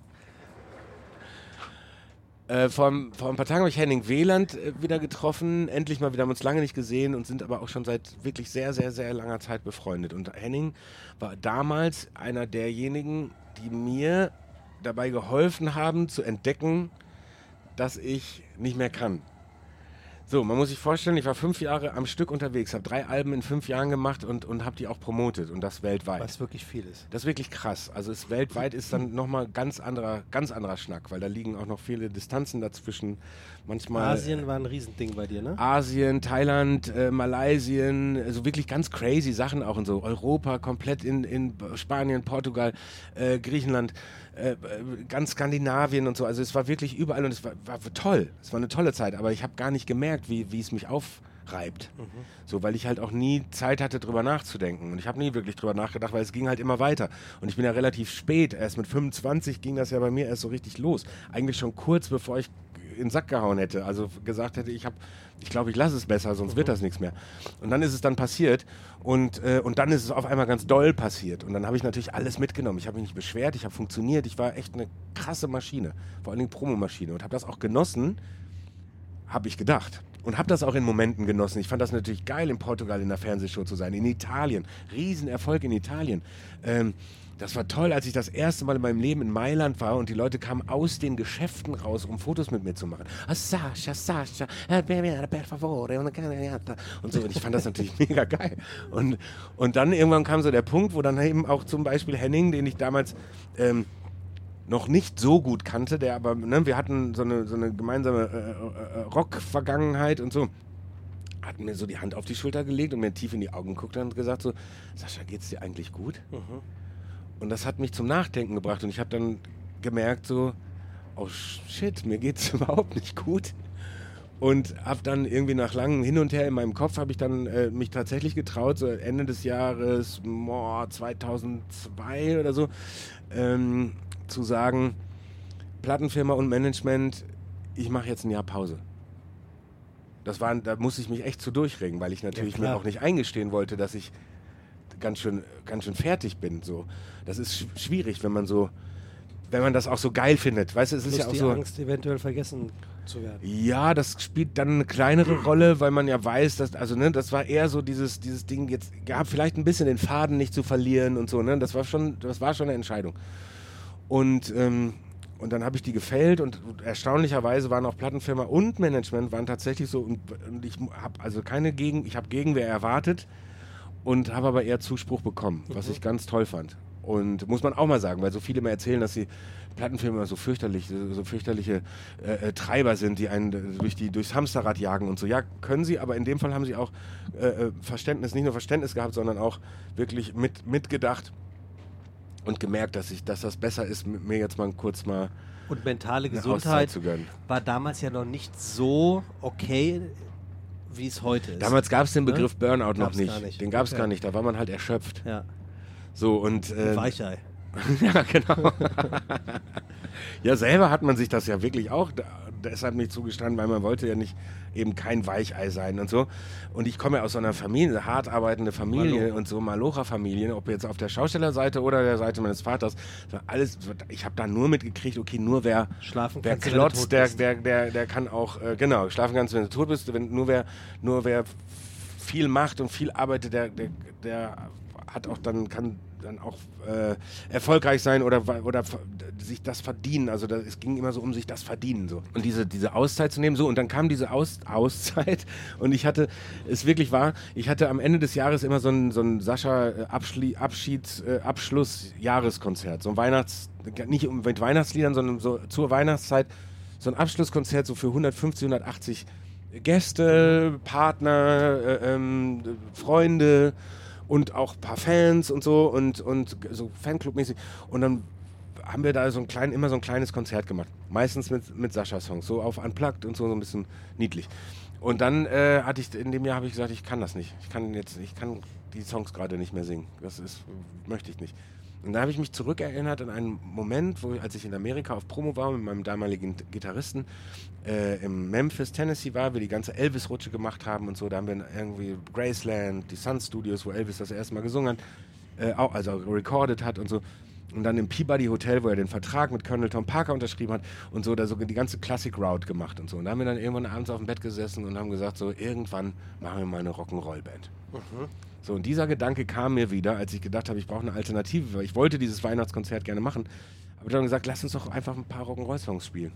Äh, vor, vor ein paar Tagen habe ich Henning Wieland äh, wieder getroffen. Endlich mal wieder, haben uns lange nicht gesehen und sind aber auch schon seit wirklich sehr, sehr, sehr langer Zeit befreundet. Und Henning war damals einer derjenigen, die mir dabei geholfen haben zu entdecken, dass ich nicht mehr kann. So, man muss sich vorstellen, ich war fünf Jahre am Stück unterwegs, habe drei Alben in fünf Jahren gemacht und, und habe die auch promotet und das weltweit. Was wirklich viel ist. Das ist wirklich krass. Also es weltweit ist dann nochmal ganz anderer, ganz anderer Schnack, weil da liegen auch noch viele Distanzen dazwischen. Manchmal Asien war ein Riesending bei dir, ne? Asien, Thailand, äh, Malaysien, also wirklich ganz crazy Sachen auch und so. Europa, komplett in, in Spanien, Portugal, äh, Griechenland, äh, äh, ganz Skandinavien und so. Also es war wirklich überall und es war, war toll. Es war eine tolle Zeit, aber ich habe gar nicht gemerkt, wie, wie es mich aufreibt. So, weil ich halt auch nie Zeit hatte, drüber nachzudenken. Und ich habe nie wirklich drüber nachgedacht, weil es ging halt immer weiter. Und ich bin ja relativ spät, erst mit 25 ging das ja bei mir erst so richtig los. Eigentlich schon kurz bevor ich in den Sack gehauen hätte. Also gesagt hätte, ich habe, ich glaube, ich lasse es besser, sonst wird das nichts mehr. Und dann ist es dann passiert und, äh, und dann ist es auf einmal ganz doll passiert. Und dann habe ich natürlich alles mitgenommen. Ich habe mich nicht beschwert, ich habe funktioniert, ich war echt eine krasse Maschine, vor allen Dingen Promomaschine und habe das auch genossen, habe ich gedacht. Und habe das auch in Momenten genossen. Ich fand das natürlich geil, in Portugal in der Fernsehshow zu sein, in Italien. Riesenerfolg in Italien. Ähm, das war toll, als ich das erste Mal in meinem Leben in Mailand war und die Leute kamen aus den Geschäften raus, um Fotos mit mir zu machen. Ah, Sascha, Sascha, eh, per favore. Und so. Und ich fand das natürlich [LAUGHS] mega geil. Und, und dann irgendwann kam so der Punkt, wo dann eben auch zum Beispiel Henning, den ich damals ähm, noch nicht so gut kannte, der aber, ne, wir hatten so eine, so eine gemeinsame äh, äh, Rock-Vergangenheit und so, hat mir so die Hand auf die Schulter gelegt und mir tief in die Augen geguckt und gesagt so, Sascha, geht's dir eigentlich gut? Und das hat mich zum Nachdenken gebracht und ich habe dann gemerkt so, oh shit, mir geht's [LAUGHS] überhaupt nicht gut. und habe dann irgendwie nach langem Hin und Her in meinem Kopf habe ich dann äh, mich tatsächlich getraut, so Ende des Jahres boah, 2002 oder so, ähm, zu sagen, Plattenfirma und Management, ich mache jetzt ein Jahr Pause. Das war, da musste ich mich echt zu durchregen, weil ich natürlich klar. mir auch nicht eingestehen wollte, dass ich ganz schön, ganz schön fertig bin. So, das ist sch schwierig, wenn man so, wenn man das auch so geil findet. Weißt du, es ist Plus ja auch die so. Angst, eventuell vergessen zu werden. Ja, das spielt dann eine kleinere Rolle, weil man ja weiß, dass, also ne, das war eher so dieses, dieses Ding jetzt, ja, vielleicht ein bisschen den Faden nicht zu verlieren und so, ne? Das war schon, das war schon eine Entscheidung. Und, ähm, und dann habe ich die gefällt und erstaunlicherweise waren auch Plattenfirma und Management waren tatsächlich so und, und ich habe also keine Gegen, ich habe Gegenwehr erwartet und habe aber eher Zuspruch bekommen, was ich ganz toll fand. Und muss man auch mal sagen, weil so viele immer erzählen, dass die Plattenfirmen so fürchterlich, so, fürchterliche äh, äh, Treiber sind, die einen durch die, durchs Hamsterrad jagen und so. Ja, können sie, aber in dem Fall haben sie auch äh, äh, Verständnis, nicht nur Verständnis gehabt, sondern auch wirklich mit, mitgedacht und gemerkt, dass, ich, dass das besser ist, mir jetzt mal kurz mal Und mentale Gesundheit war damals ja noch nicht so okay, wie es heute ist. Damals gab es den Ne? Begriff Burnout noch Gab's nicht. gar nicht. Den gab es Ja. gar nicht. Da war man halt erschöpft. ja, So und äh, Weichei. [LAUGHS] ja, genau. [LAUGHS] ja, selber hat man sich das ja wirklich auch da, deshalb nicht zugestanden, weil man wollte ja nicht eben kein Weichei sein und so. Und ich komme ja aus so einer Familie, eine hart arbeitende Familie Maloch. und so Malocher-Familien, ob jetzt auf der Schaustellerseite oder der Seite meines Vaters. Alles, ich habe da nur mitgekriegt, okay, nur wer Schlafen Wer klotzt, der, der, der, der kann auch, äh, genau, schlafen kannst, wenn du tot bist. Wenn, nur, wer, nur wer viel macht und viel arbeitet, der, der, der hat auch dann, kann dann auch äh, erfolgreich sein oder, oder sich das verdienen. Also da, es ging immer so um sich das Verdienen. So. Und diese, diese Auszeit zu nehmen, so, und dann kam diese Aus, [LAUGHS] Auszeit und ich hatte, es wirklich war, ich hatte am Ende des Jahres immer so ein, so ein Sascha äh, Abschieds, äh, Abschluss-Jahreskonzert. So ein Weihnachts, nicht mit Weihnachtsliedern, sondern so zur Weihnachtszeit so ein Abschlusskonzert so für 150, 180 Gäste, Partner, äh, ähm, Freunde und auch ein paar Fans und so und, und so Fanclub-mäßig. Und dann haben wir da so ein klein, immer so ein kleines Konzert gemacht. Meistens mit, mit Sascha-Songs, so auf Unplugged und so, so ein bisschen niedlich. Und dann äh, hatte ich, in dem Jahr habe ich gesagt, ich kann das nicht. Ich kann jetzt, ich kann die Songs gerade nicht mehr singen. Das ist, möchte ich nicht. Und da habe ich mich zurückerinnert an einen Moment, wo, als ich in Amerika auf Promo war mit meinem damaligen Gitarristen äh, im Memphis, Tennessee war, wir die ganze Elvis-Rutsche gemacht haben und so. Da haben wir irgendwie Graceland, die Sun Studios, wo Elvis das erste Mal gesungen hat, äh, auch, also recorded hat und so. Und dann im Peabody Hotel, wo er den Vertrag mit Colonel Tom Parker unterschrieben hat und so, da so die ganze Classic Route gemacht und so. Und da haben wir dann irgendwann abends auf dem Bett gesessen und haben gesagt, so irgendwann machen wir mal eine Rock'n'Roll-Band. So, und dieser Gedanke kam mir wieder, als ich gedacht habe, ich brauche eine Alternative, weil ich wollte dieses Weihnachtskonzert gerne machen. Aber dann gesagt, lass uns doch einfach ein paar Rock'n'Roll-Songs spielen.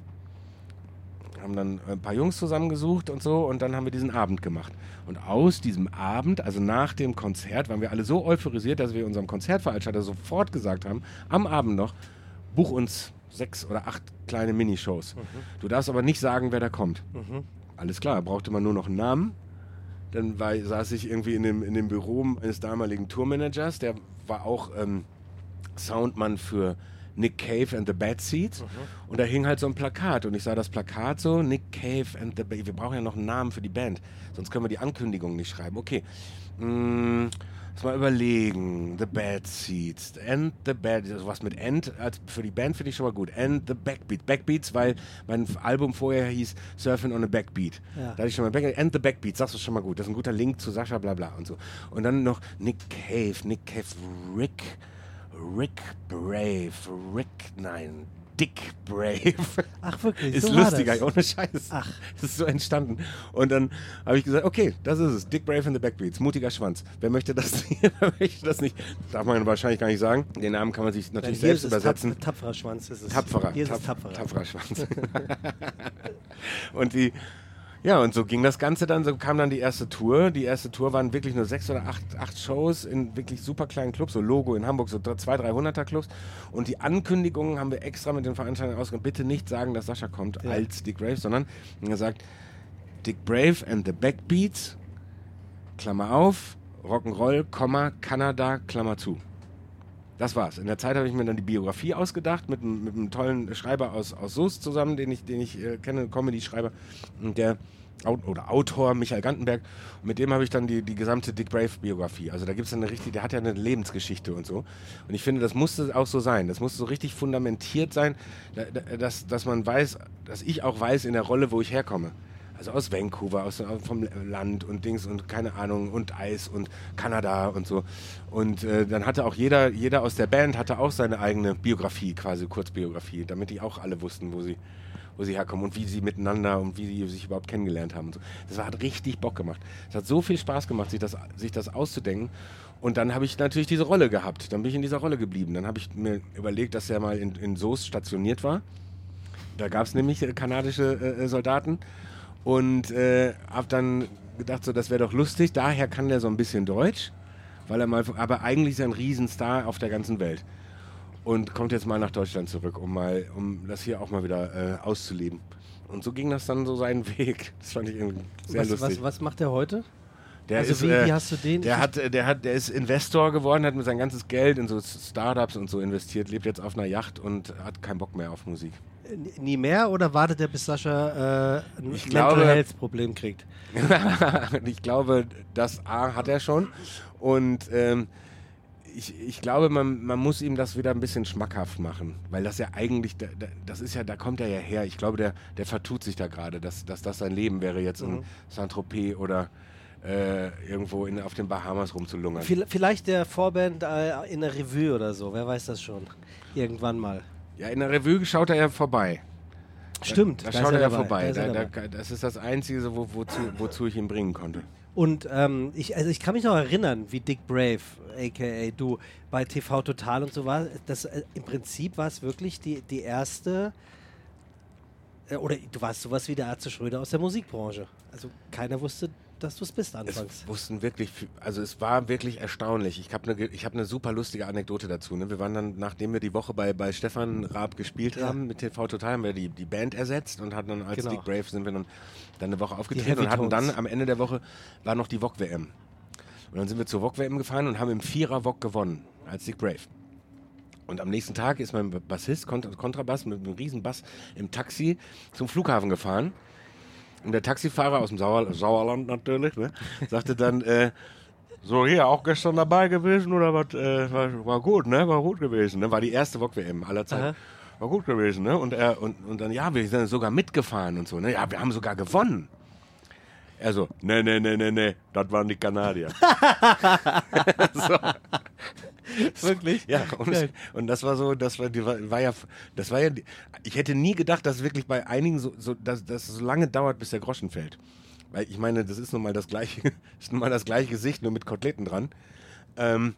Haben dann ein paar Jungs zusammengesucht und so und dann haben wir diesen Abend gemacht. Und aus diesem Abend, also nach dem Konzert, waren wir alle so euphorisiert, dass wir unserem Konzertveranstalter sofort gesagt haben, am Abend noch, buch uns sechs oder acht kleine Minishows. Du darfst aber nicht sagen, wer da kommt. Alles klar, brauchte man nur noch einen Namen. Dann war, saß ich irgendwie in dem, in dem Büro eines damaligen Tourmanagers, der war auch ähm, Soundmann für Nick Cave and the Bad Seeds. Und da hing halt so ein Plakat. Und ich sah das Plakat so, Nick Cave and the Bad Wir brauchen ja noch einen Namen für die Band. Sonst können wir die Ankündigung nicht schreiben. Okay. Mm, Lass mal überlegen. The Bad Seeds. And the Bad. Also was mit And. Als für die Band finde ich schon mal gut. And the Backbeat. Backbeats, weil mein Album vorher hieß Surfing on a Backbeat. Ja. Da hatte ich schon mal Back And the Backbeats. Sagst du schon mal gut. Das ist ein guter Link zu Sascha, bla bla und so. Und dann noch Nick Cave. Nick Cave. Rick. Rick Brave. Rick. Nein. Dick Brave. [LAUGHS] Ach wirklich, Ist so war lustiger, das. ohne Scheiß. Ach. Das ist so entstanden. Und dann habe ich gesagt, okay, das ist es. Dick Brave in the Backbeats. Mutiger Schwanz. Wer möchte das [LAUGHS] nicht? Wer möchte das nicht? Darf man wahrscheinlich gar nicht sagen. Den Namen kann man sich natürlich Hier selbst übersetzen. Tapf tapferer Schwanz ist es. Tapferer. Hier ist es Tap- tapferer. Tapferer Schwanz. [LAUGHS] und die, ja, und so ging das Ganze dann, so kam dann die erste Tour. Die erste Tour waren wirklich nur sechs oder acht, acht Shows in wirklich super kleinen Clubs, so Logo in Hamburg, so 200, 300er Clubs. Und die Ankündigungen haben wir extra mit den Veranstaltern ausgegeben. Bitte nicht sagen, dass Sascha kommt Ja. als Dick Brave, sondern haben gesagt, Dick Brave and the Backbeats, Klammer auf, Rock'n'Roll, Komma, Kanada, Klammer zu. Das war's. In der Zeit habe ich mir dann die Biografie ausgedacht mit, einem- mit einem tollen Schreiber aus, aus Soest zusammen, den ich, den ich äh, kenne, Comedy-Schreiber. Der oder Autor Michael Gantenberg. Und mit dem habe ich dann die, die gesamte Dick Brave-Biografie. Also da gibt es eine richtig, der hat ja eine Lebensgeschichte und so. Und ich finde, das musste auch so sein. Das musste so richtig fundamentiert sein, da, da, dass, dass man weiß, dass ich auch weiß in der Rolle, wo ich herkomme. Also aus Vancouver, aus, vom Land und Dings und keine Ahnung und Eis und Kanada und so. Und äh, dann hatte auch jeder, jeder aus der Band hatte auch seine eigene Biografie, quasi Kurzbiografie, damit die auch alle wussten, wo sie, wo sie herkommen und wie sie miteinander und wie sie sich überhaupt kennengelernt haben. Und so. Das hat richtig Bock gemacht. Es hat so viel Spaß gemacht, sich das, sich das auszudenken. Und dann habe ich natürlich diese Rolle gehabt. Dann bin ich in dieser Rolle geblieben. Dann habe ich mir überlegt, dass er mal in, in Soest stationiert war. Da gab es nämlich äh, kanadische äh, äh, Soldaten. Und äh, habe dann gedacht, so, das wäre doch lustig. Daher kann der so ein bisschen Deutsch. Weil er mal, aber eigentlich ist er ein Riesenstar auf der ganzen Welt. Und kommt jetzt mal nach Deutschland zurück, um mal, um das hier auch mal wieder äh, auszuleben. Und so ging das dann so seinen [LAUGHS] Weg. Das fand ich irgendwie sehr Was, lustig. was, was macht der heute? Der Also ist, wie- äh, wie hast du den- Der hat, der hat, der ist Investor geworden, hat mit sein ganzes Geld in so Startups und so investiert, lebt jetzt auf einer Yacht und hat keinen Bock mehr auf Musik. Nie mehr oder wartet er, bis Sascha äh, ein Ich Mental glaube- Health Problem kriegt? [LAUGHS] ich glaube, das A hat er schon und ähm, ich, ich glaube, man, man muss ihm das wieder ein bisschen schmackhaft machen, weil das ja eigentlich, da- da- das ist ja, da kommt er ja her. Ich glaube, der, der vertut sich da gerade, dass, dass das sein Leben wäre, jetzt in Saint-Tropez oder äh, irgendwo in, auf den Bahamas rumzulungern. Viel- Vielleicht der Vorband äh, in der Revue oder so, wer weiß das schon. Irgendwann mal. Ja, in der Revue schaut er ja vorbei. Stimmt, Da da schaut er ja vorbei. da Da, das ist das Einzige, wo, wozu, wozu ich ihn bringen konnte. Und ähm, ich, also ich kann mich noch erinnern, wie Dick Brave, aka du, bei TV Total und so war. Das, äh, Im Prinzip war es wirklich die, die erste, äh, oder du warst sowas wie der Arzt Schröder aus der Musikbranche. Also keiner wusste, dass du es bist anfangs. Es wussten wirklich, also es war wirklich erstaunlich. Ich habe eine ich hab ne super lustige Anekdote dazu. Ne? Wir waren dann, nachdem wir die Woche bei, bei Stefan Raab gespielt Ja. haben mit TV Total, haben wir die, die Band ersetzt und hatten dann als Genau. Dick Brave sind wir dann, dann eine Woche aufgetreten und hatten dann am Ende der Woche war noch die VOG WM. Und dann sind wir zur VOG WM gefahren und haben im Vierer VOG gewonnen als Dick Brave. Und am nächsten Tag ist mein Bassist, Kont Kontrabass mit einem riesen Bass im Taxi zum Flughafen gefahren. Und der Taxifahrer aus dem Sauer Sauerland natürlich, ne, sagte dann, äh, so hier, auch gestern dabei gewesen oder was? Äh, war, war gut, ne? War gut gewesen. Ne? War die erste VOG-WM aller Zeiten. Aha. War gut gewesen, ne? Und, er, und, und dann, ja, wir sind sogar mitgefahren und so, ne? Ja, wir haben sogar gewonnen. Er so, ne, ne, ne, ne, ne, das waren die Kanadier. [LAUGHS] so. [LAUGHS] Wirklich? Ja, und, Geil. und das war so, das war, die, war, ja, das war ja, ich hätte nie gedacht, dass wirklich bei einigen so, so dass, dass es so lange dauert, bis der Groschen fällt. Weil ich meine, das ist nun mal das gleiche, [LAUGHS] ist nun mal das gleiche Gesicht, nur mit Koteletten dran. Ähm,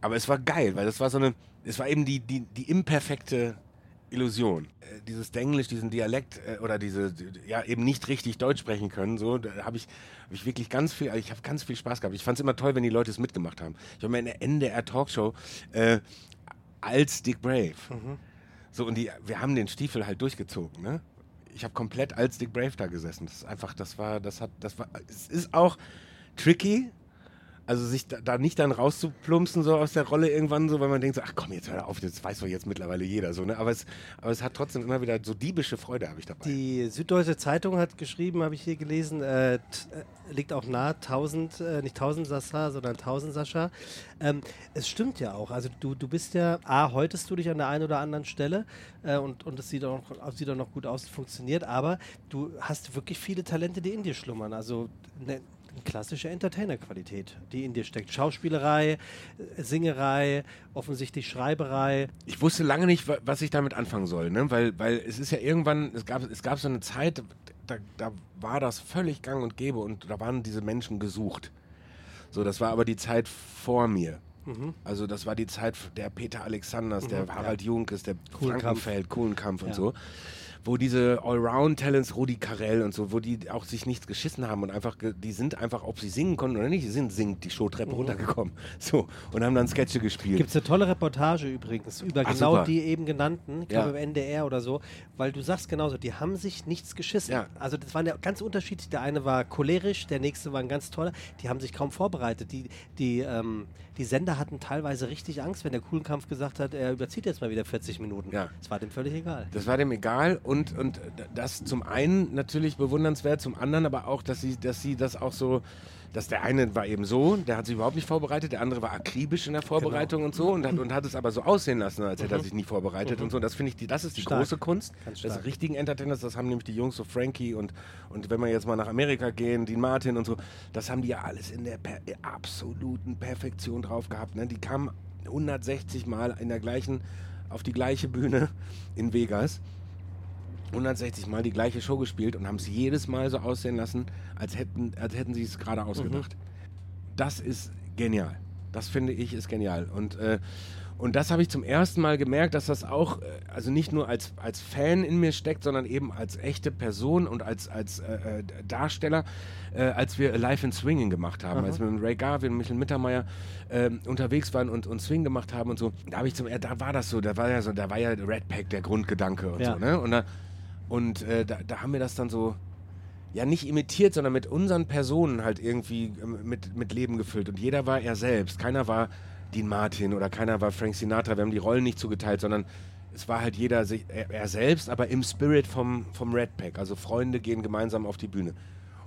aber es war geil, weil das war so eine, es war eben die, die, die imperfekte Illusion. Äh, dieses Denglisch, diesen Dialekt äh, oder diese, die- ja, eben nicht richtig Deutsch sprechen können, so, da habe ich, hab ich wirklich ganz viel, ich habe ganz viel Spaß gehabt. Ich fand es immer toll, wenn die Leute es mitgemacht haben. Ich war mal in der NDR Talkshow äh, als Dick Brave. So, und die, wir haben den Stiefel halt durchgezogen, ne? Ich habe komplett als Dick Brave da gesessen. Das ist einfach, das war, das hat, das war, es ist auch tricky, also sich da, da nicht dann rauszuplumpsen so aus der Rolle irgendwann so, weil man denkt so, ach komm, jetzt hör auf, das weiß doch jetzt mittlerweile jeder so, ne? Aber es, aber es hat trotzdem immer wieder so diebische Freude habe ich dabei. Die Süddeutsche Zeitung hat geschrieben, habe ich hier gelesen, äh, äh, liegt auch nahe, 1000, äh, nicht 1000 Sascha, sondern 1000 Sascha. Ähm, es stimmt ja auch. Also du, du bist ja, A, häutest du dich an der einen oder anderen Stelle äh, und, und es sieht auch, noch, sieht auch noch gut aus, funktioniert, aber du hast wirklich viele Talente, die in dir schlummern. Also ne, klassische Entertainer-Qualität, die in dir steckt. Schauspielerei, äh, Singerei, offensichtlich Schreiberei. Ich wusste lange nicht, wa- was ich damit anfangen soll, ne? weil, weil es ist ja irgendwann, es gab, es gab so eine Zeit, da, da war das völlig gang und gäbe und da waren diese Menschen gesucht. So, das war aber die Zeit vor mir. Also das war die Zeit der Peter Alexanders, der Harald Junkes, der Kuhlenkampf. Frankenfeld, Kuhlenkampf und Ja. so. Wo diese Allround-Talents, Rudi Carell und so, wo die auch sich nichts geschissen haben und einfach, die sind einfach, ob sie singen konnten oder nicht, die sind singend die Showtreppe runtergekommen. [LAUGHS] So, und haben dann Sketche gespielt. Gibt es eine tolle Reportage übrigens über Ah, genau super. die eben genannten, ich Ja. glaube im NDR oder so, weil du sagst genauso, die haben sich nichts geschissen. Ja. Also das waren ja ganz unterschiedlich. Der eine war cholerisch, der nächste war ein ganz toller. Die haben sich kaum vorbereitet. Die, die, ähm, die Sender hatten teilweise richtig Angst, wenn der Kuhlenkampf gesagt hat, er überzieht jetzt mal wieder 40 Minuten. Ja. Das war dem völlig egal. Das war dem egal und, und das zum einen natürlich bewundernswert, zum anderen aber auch, dass sie, dass sie das auch so, dass der eine war eben so, der hat sich überhaupt nicht vorbereitet, der andere war akribisch in der Vorbereitung und so und hat, und hat es aber so aussehen lassen, als hätte er sich nie vorbereitet und so. Das finde ich, die, das ist die Stark. große Kunst des richtigen Entertainers. Das haben nämlich die Jungs so Frankie und, und wenn wir jetzt mal nach Amerika gehen, Dean Martin und so, das haben die ja alles in der per absoluten Perfektion drauf gehabt. Ne? Die kamen 160 Mal in der gleichen, auf die gleiche Bühne in Vegas 160 Mal die gleiche Show gespielt und haben es jedes Mal so aussehen lassen, als hätten, als hätten sie es gerade ausgedacht. Das ist genial. Das finde ich ist genial. Und, äh, und das habe ich zum ersten Mal gemerkt, dass das auch, äh, also nicht nur als, als Fan in mir steckt, sondern eben als echte Person und als, als äh, äh, Darsteller, äh, als wir Live in Swinging gemacht haben, als wir mit Ray Garvin und Michel Mittermeier ähm, unterwegs waren und, und Swing gemacht haben und so. Da habe ich zum, da war das so, da war ja so, da war ja Red Pack der Grundgedanke und Ja. so, ne? Und da, und äh, da, da haben wir das dann so, ja nicht imitiert, sondern mit unseren Personen halt irgendwie ähm, mit, mit Leben gefüllt. Und jeder war er selbst. Keiner war Dean Martin oder keiner war Frank Sinatra. Wir haben die Rollen nicht zugeteilt, sondern es war halt jeder sich, er, er selbst, aber im Spirit vom, vom Red Pack. Also Freunde gehen gemeinsam auf die Bühne.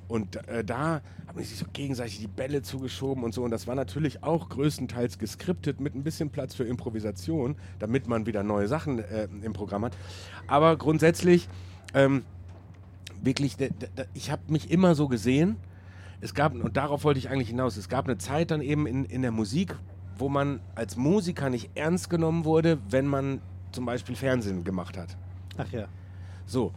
Und äh, da haben sich so gegenseitig die Bälle zugeschoben und so. Und das war natürlich auch größtenteils geskriptet mit ein bisschen Platz für Improvisation, damit man wieder neue Sachen äh, im Programm hat. Aber grundsätzlich ähm, wirklich, ich habe mich immer so gesehen. Es gab, und darauf wollte ich eigentlich hinaus, es gab eine Zeit dann eben in, in der Musik, wo man als Musiker nicht ernst genommen wurde, wenn man zum Beispiel Fernsehen gemacht hat. Ach ja. So.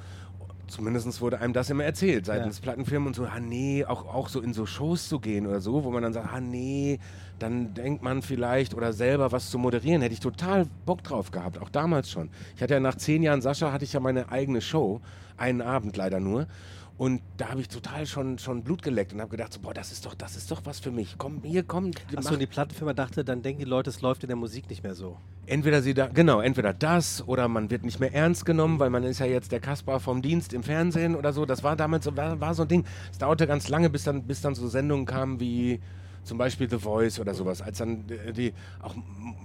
Zumindest wurde einem das immer erzählt, seitens Ja. Plattenfirmen und so, ah nee, auch, auch so in so Shows zu gehen oder so, wo man dann sagt, ah nee, dann denkt man vielleicht oder selber was zu moderieren, hätte ich total Bock drauf gehabt, auch damals schon. Ich hatte ja nach zehn Jahren Sascha, hatte ich ja meine eigene Show, einen Abend leider nur. Und da habe ich total schon, schon Blut geleckt und habe gedacht, so, boah, das ist doch, das ist doch was für mich. Komm, hier, komm. Achso, und die Plattenfirma dachte, dann denken die Leute, es läuft in der Musik nicht mehr so. entweder sie da, genau, entweder das oder man wird nicht mehr ernst genommen, weil man ist ja jetzt der Kaspar vom Dienst im Fernsehen oder so. Das war damals so, war, war so ein Ding. Es dauerte ganz lange, bis dann, bis dann so Sendungen kamen wie zum Beispiel The Voice oder sowas, als dann äh, die auch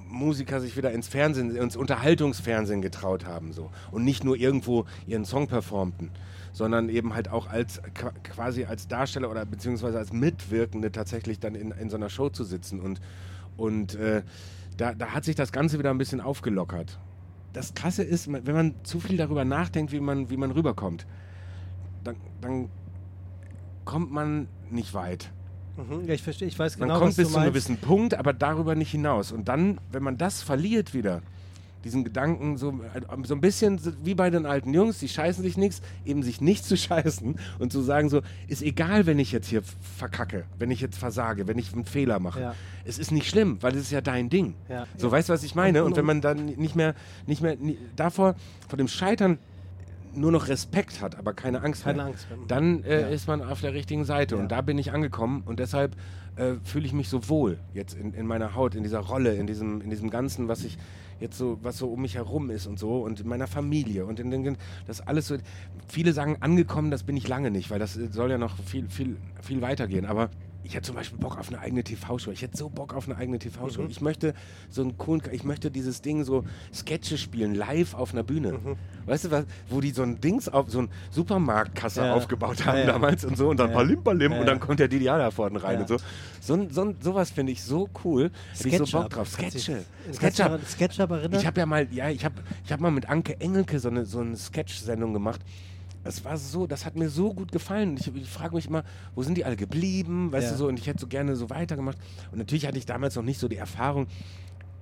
Musiker sich wieder ins Fernsehen, ins Unterhaltungsfernsehen getraut haben so und nicht nur irgendwo ihren Song performten, sondern eben halt auch als qua- quasi als Darsteller oder beziehungsweise als Mitwirkende tatsächlich dann in, in so einer Show zu sitzen und und äh, da, da hat sich das Ganze wieder ein bisschen aufgelockert. Das Krasse ist, wenn man zu viel darüber nachdenkt, wie man, wie man rüberkommt, dann, dann kommt man nicht weit. Mhm. Ja, ich verstehe, ich weiß Man genau, kommt was bis zu einem gewissen Punkt, aber darüber nicht hinaus. Und dann, wenn man das verliert wieder, diesen Gedanken, so, äh, so ein bisschen wie bei den alten Jungs, die scheißen sich nichts, eben sich nicht [LAUGHS] zu scheißen und zu sagen, so, ist egal, wenn ich jetzt hier verkacke, wenn ich jetzt versage, wenn ich einen Fehler mache. Ja. Es ist nicht schlimm, weil es ist ja dein Ding. Ja. So, weißt du, was ich meine? Und- Und wenn man dann nicht mehr, nicht mehr, nie- davor, vor dem Scheitern nur noch Respekt hat, aber keine Angst Keine mehr, Angst mehr. dann äh, Ja. ist man auf der richtigen Seite. Ja. Und da bin ich angekommen und deshalb äh, fühle ich mich so wohl jetzt in, in meiner Haut, in dieser Rolle, in diesem, in diesem Ganzen, was ich jetzt so, was so um mich herum ist und so und in meiner Familie und in den, das alles so. Viele sagen angekommen, das bin ich lange nicht, weil das äh, soll ja noch viel, viel, viel weitergehen. Aber ich hätte zum Beispiel Bock auf eine eigene TV-Show. Ich hätte so Bock auf eine eigene TV-Show. Mhm. Ich möchte so einen coolen, ich möchte dieses Ding so Sketche spielen, live auf einer Bühne. Mhm. Weißt du was, wo die so ein Dings auf, so ein Supermarktkasse Ja. aufgebaut haben Ja, ja. damals und so und dann. Palim Palim und dann kommt der Didial da vorne rein und so. So, ein- so, ein- sowas finde ich so cool. Hätte ich so Bock drauf. Sketche. Sketchup. Sketchup erinnern? Ich habe ja mal, ja, ich habe ich hab mal mit Anke Engelke so eine, so eine Sketch-Sendung gemacht. Das war so, das hat mir so gut gefallen. Ich, ich frage mich immer, wo sind die alle geblieben? Weißt Ja. du so, und ich hätte so gerne so weitergemacht. Und natürlich hatte ich damals noch nicht so die Erfahrung,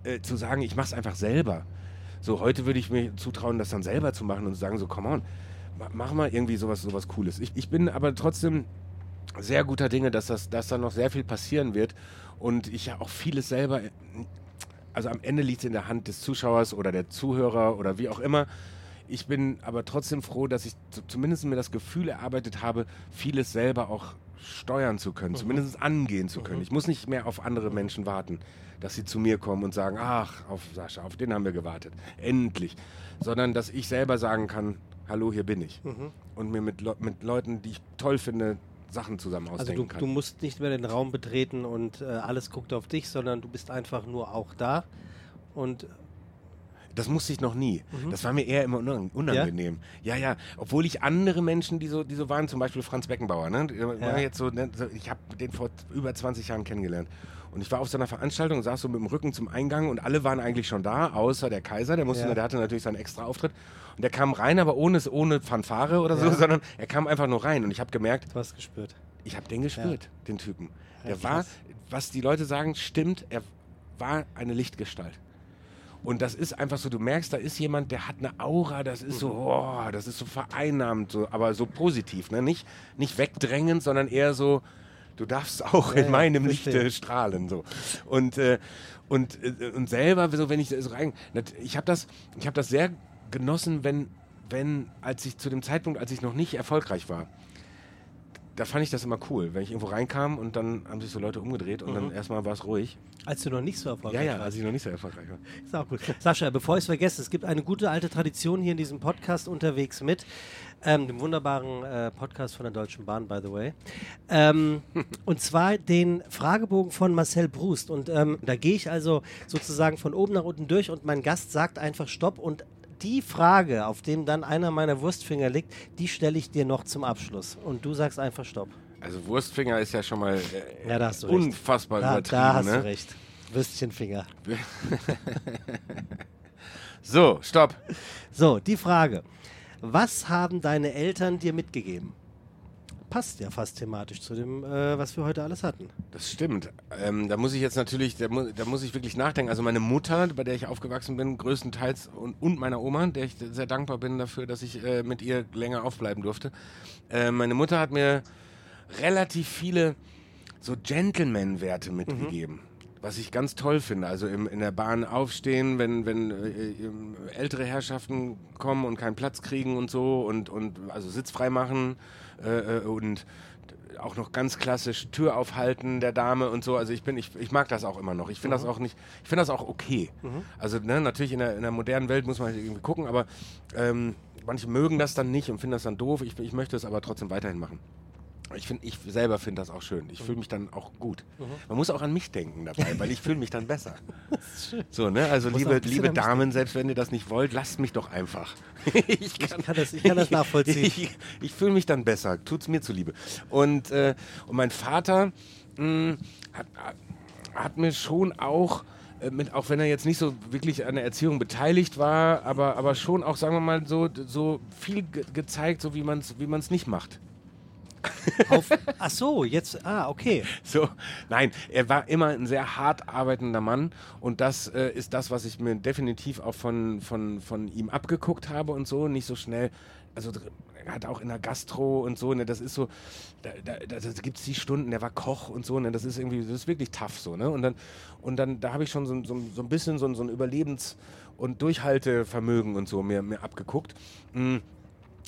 äh, zu sagen, ich mache es einfach selber. So, heute würde ich mir zutrauen, das dann selber zu machen und zu sagen, so, come on, ma- mach mal irgendwie sowas, sowas Cooles. Ich, ich bin aber trotzdem sehr guter Dinge, dass, das, dass da noch sehr viel passieren wird und ich ja auch vieles selber, also am Ende liegt es in der Hand des Zuschauers oder der Zuhörer oder wie auch immer. Ich bin aber trotzdem froh, dass ich zu- zumindest mir das Gefühl erarbeitet habe, vieles selber auch steuern zu können, zumindest angehen zu können. Ich muss nicht mehr auf andere Menschen warten, dass sie zu mir kommen und sagen, ach, auf Sascha, auf den haben wir gewartet, endlich. Sondern, dass ich selber sagen kann, hallo, hier bin ich. Und mir mit, Leu- mit Leuten, die ich toll finde, Sachen zusammen Also ausdenken du, kann. du musst nicht mehr den Raum betreten und äh, alles guckt auf dich, sondern du bist einfach nur auch da. Und Das musste ich noch nie. Mhm. Das war mir eher immer unang unangenehm. Ja? ja, Obwohl ich andere Menschen, die so, die so waren, zum Beispiel Franz Beckenbauer, ne? Ja. jetzt so, ne? so, ich habe den vor über 20 Jahren kennengelernt. Und ich war auf so einer Veranstaltung, saß so mit dem Rücken zum Eingang und alle waren eigentlich schon da, außer der Kaiser, der musste, Ja. der hatte natürlich seinen extra Auftritt. Und der kam rein, aber ohne, ohne Fanfare oder so, Ja. sondern er kam einfach nur rein. Und ich habe gemerkt, du hast gespürt. ich habe den gespürt, den Typen. Der Ja, war, was die Leute sagen, stimmt, er war eine Lichtgestalt. Und das ist einfach so, du merkst, da ist jemand, der hat eine Aura, das ist so, Mhm. oh, das ist so vereinnahmend, so, aber so positiv, ne? nicht, nicht wegdrängend, sondern eher so, du darfst auch Ja, in meinem. Lichte strahlen. So. Und, äh, und, äh, und selber, so, wenn ich so rein, ich habe das, ich hab das sehr genossen, wenn, wenn, als ich zu dem Zeitpunkt, als ich noch nicht erfolgreich war, da fand ich das immer cool, wenn ich irgendwo reinkam und dann haben sich so Leute umgedreht und dann erstmal war es ruhig. Als du noch nicht so Ja, erfolgreich ja, warst. als ich noch nicht so erfolgreich war. Ist auch gut. Sascha, bevor ich es vergesse, es gibt eine gute alte Tradition hier in diesem Podcast unterwegs mit, ähm, dem wunderbaren äh, Podcast von der Deutschen Bahn, by the way. Ähm, [LAUGHS] und zwar den Fragebogen von Marcel Brust. Und ähm, da gehe ich also sozusagen von oben nach unten durch und mein Gast sagt einfach Stopp und die Frage, auf dem dann einer meiner Wurstfinger liegt, die stelle ich dir noch zum Abschluss. Und du sagst einfach Stopp. Also Wurstfinger ist ja schon mal äh, Ja, da hast du recht. unfassbar Da, übertrieben. da hast ne? du recht. Würstchenfinger. [LAUGHS] So, stopp. So, die Frage. Was haben deine Eltern dir mitgegeben? Passt ja fast thematisch zu dem, äh, was wir heute alles hatten. Das stimmt. Ähm, da muss ich jetzt natürlich, da, mu da muss ich wirklich nachdenken. Also meine Mutter, bei der ich aufgewachsen bin, größtenteils und, und meiner Oma, der ich sehr dankbar bin dafür, dass ich äh, mit ihr länger aufbleiben durfte. Äh, meine Mutter hat mir relativ viele so Gentleman-Werte mitgegeben. Was ich ganz toll finde. Also im, in der Bahn aufstehen, wenn, wenn äh, ähm, ältere Herrschaften kommen und keinen Platz kriegen und so und, und also Sitz frei machen äh, äh, und auch noch ganz klassisch Tür aufhalten der Dame und so. Also ich bin, ich, ich mag das auch immer noch. Ich finde das auch nicht, ich finde das auch okay. Also ne, natürlich in der, in der modernen Welt muss man halt irgendwie gucken, aber ähm, manche mögen das dann nicht und finden das dann doof. Ich, ich möchte es aber trotzdem weiterhin machen. Ich, find, ich selber finde das auch schön. Ich fühle mich dann auch gut. Man muss auch an mich denken dabei, weil ich fühle mich dann besser. [LAUGHS] So, ne? Also liebe, liebe Damen, selbst wenn ihr das nicht wollt, lasst mich doch einfach. [LAUGHS] ich kann das- ich kann das [LAUGHS] nachvollziehen. Ich, ich fühle mich dann besser. Tut's mir zuliebe. Und, äh, und mein Vater mh, hat, hat mir schon auch äh, mit, auch wenn er jetzt nicht so wirklich an der Erziehung beteiligt war, aber, aber schon auch, sagen wir mal, so, so viel ge gezeigt, so wie man es wie man's nicht macht. Auf, ach so, jetzt, ah, okay. So, nein, er war immer ein sehr hart arbeitender Mann und das äh, ist das, was ich mir definitiv auch von, von, von ihm abgeguckt habe und so, nicht so schnell, also er hat auch in der Gastro und so, ne, das ist so, da, da, da, gibt es die Stunden, der war Koch und so, ne, das ist irgendwie, das ist wirklich tough so, ne, und dann, und dann, da habe ich schon so, so, so ein bisschen so, so ein Überlebens- und Durchhaltevermögen und so mir, mir abgeguckt. Mm.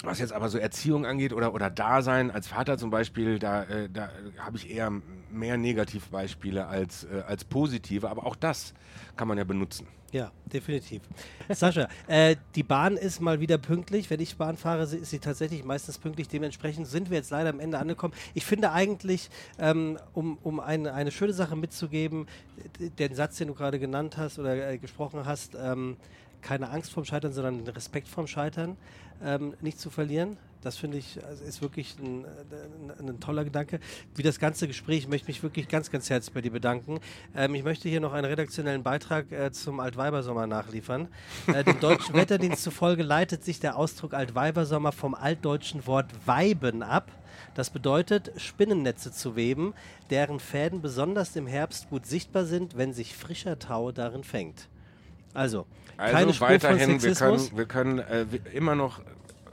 Was jetzt aber so Erziehung angeht oder, oder Dasein als Vater zum Beispiel, da, äh, da habe ich eher mehr Negativbeispiele als, äh, als positive, aber auch das kann man ja benutzen. Ja, definitiv. Sascha, [LAUGHS] äh, die Bahn ist mal wieder pünktlich. Wenn ich Bahn fahre, ist sie tatsächlich meistens pünktlich. Dementsprechend sind wir jetzt leider am Ende angekommen. Ich finde eigentlich, ähm, um, um eine, eine schöne Sache mitzugeben, den Satz, den du gerade genannt hast oder äh, gesprochen hast, ähm, keine Angst vorm Scheitern, sondern Respekt vorm Scheitern ähm, nicht zu verlieren. Das finde ich, also ist wirklich ein, ein, ein toller Gedanke. Wie das ganze Gespräch, ich möchte mich wirklich ganz, ganz herzlich bei dir bedanken. Ähm, ich möchte hier noch einen redaktionellen Beitrag äh, zum Altweibersommer nachliefern. Äh, dem deutschen [LAUGHS] Wetterdienst zufolge leitet sich der Ausdruck Altweibersommer vom altdeutschen Wort weiben ab. Das bedeutet, Spinnennetze zu weben, deren Fäden besonders im Herbst gut sichtbar sind, wenn sich frischer Tau darin fängt. Also, Also keine Spur weiterhin, wir können, wir können äh, immer noch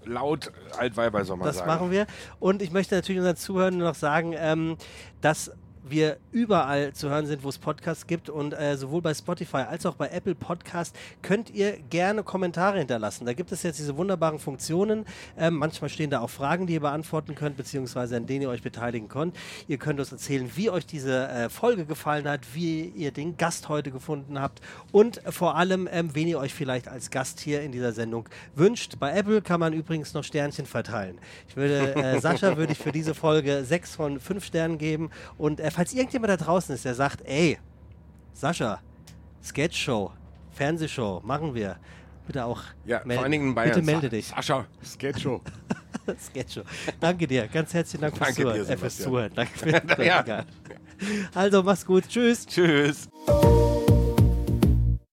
laut Altweibersommer Das sagen. machen wir. Und ich möchte natürlich unseren Zuhörern noch sagen, ähm, dass wir überall zu hören sind, wo es Podcasts gibt und äh, sowohl bei Spotify als auch bei Apple Podcast könnt ihr gerne Kommentare hinterlassen. Da gibt es jetzt diese wunderbaren Funktionen. Ähm, manchmal stehen da auch Fragen, die ihr beantworten könnt, beziehungsweise an denen ihr euch beteiligen könnt. Ihr könnt uns erzählen, wie euch diese äh, Folge gefallen hat, wie ihr den Gast heute gefunden habt und vor allem, ähm, wen ihr euch vielleicht als Gast hier in dieser Sendung wünscht. Bei Apple kann man übrigens noch Sternchen verteilen. Ich würde, äh, [LAUGHS] Sascha würde ich für diese Folge sechs von fünf Sternen geben und falls irgendjemand da draußen ist, der sagt, ey, Sascha, Sketchshow, Fernsehshow, machen wir. Bitte auch. Ja, vor allen Dingen in Bayern. Bitte melde dich. Sascha, Sketcho. [LAUGHS] Sketchshow. Danke dir. Ganz herzlichen Dank fürs Danke dir, Zuhören. Äh, fürs. Zuhören. Danke [LAUGHS] für Ja. Also, mach's gut. Tschüss. Tschüss.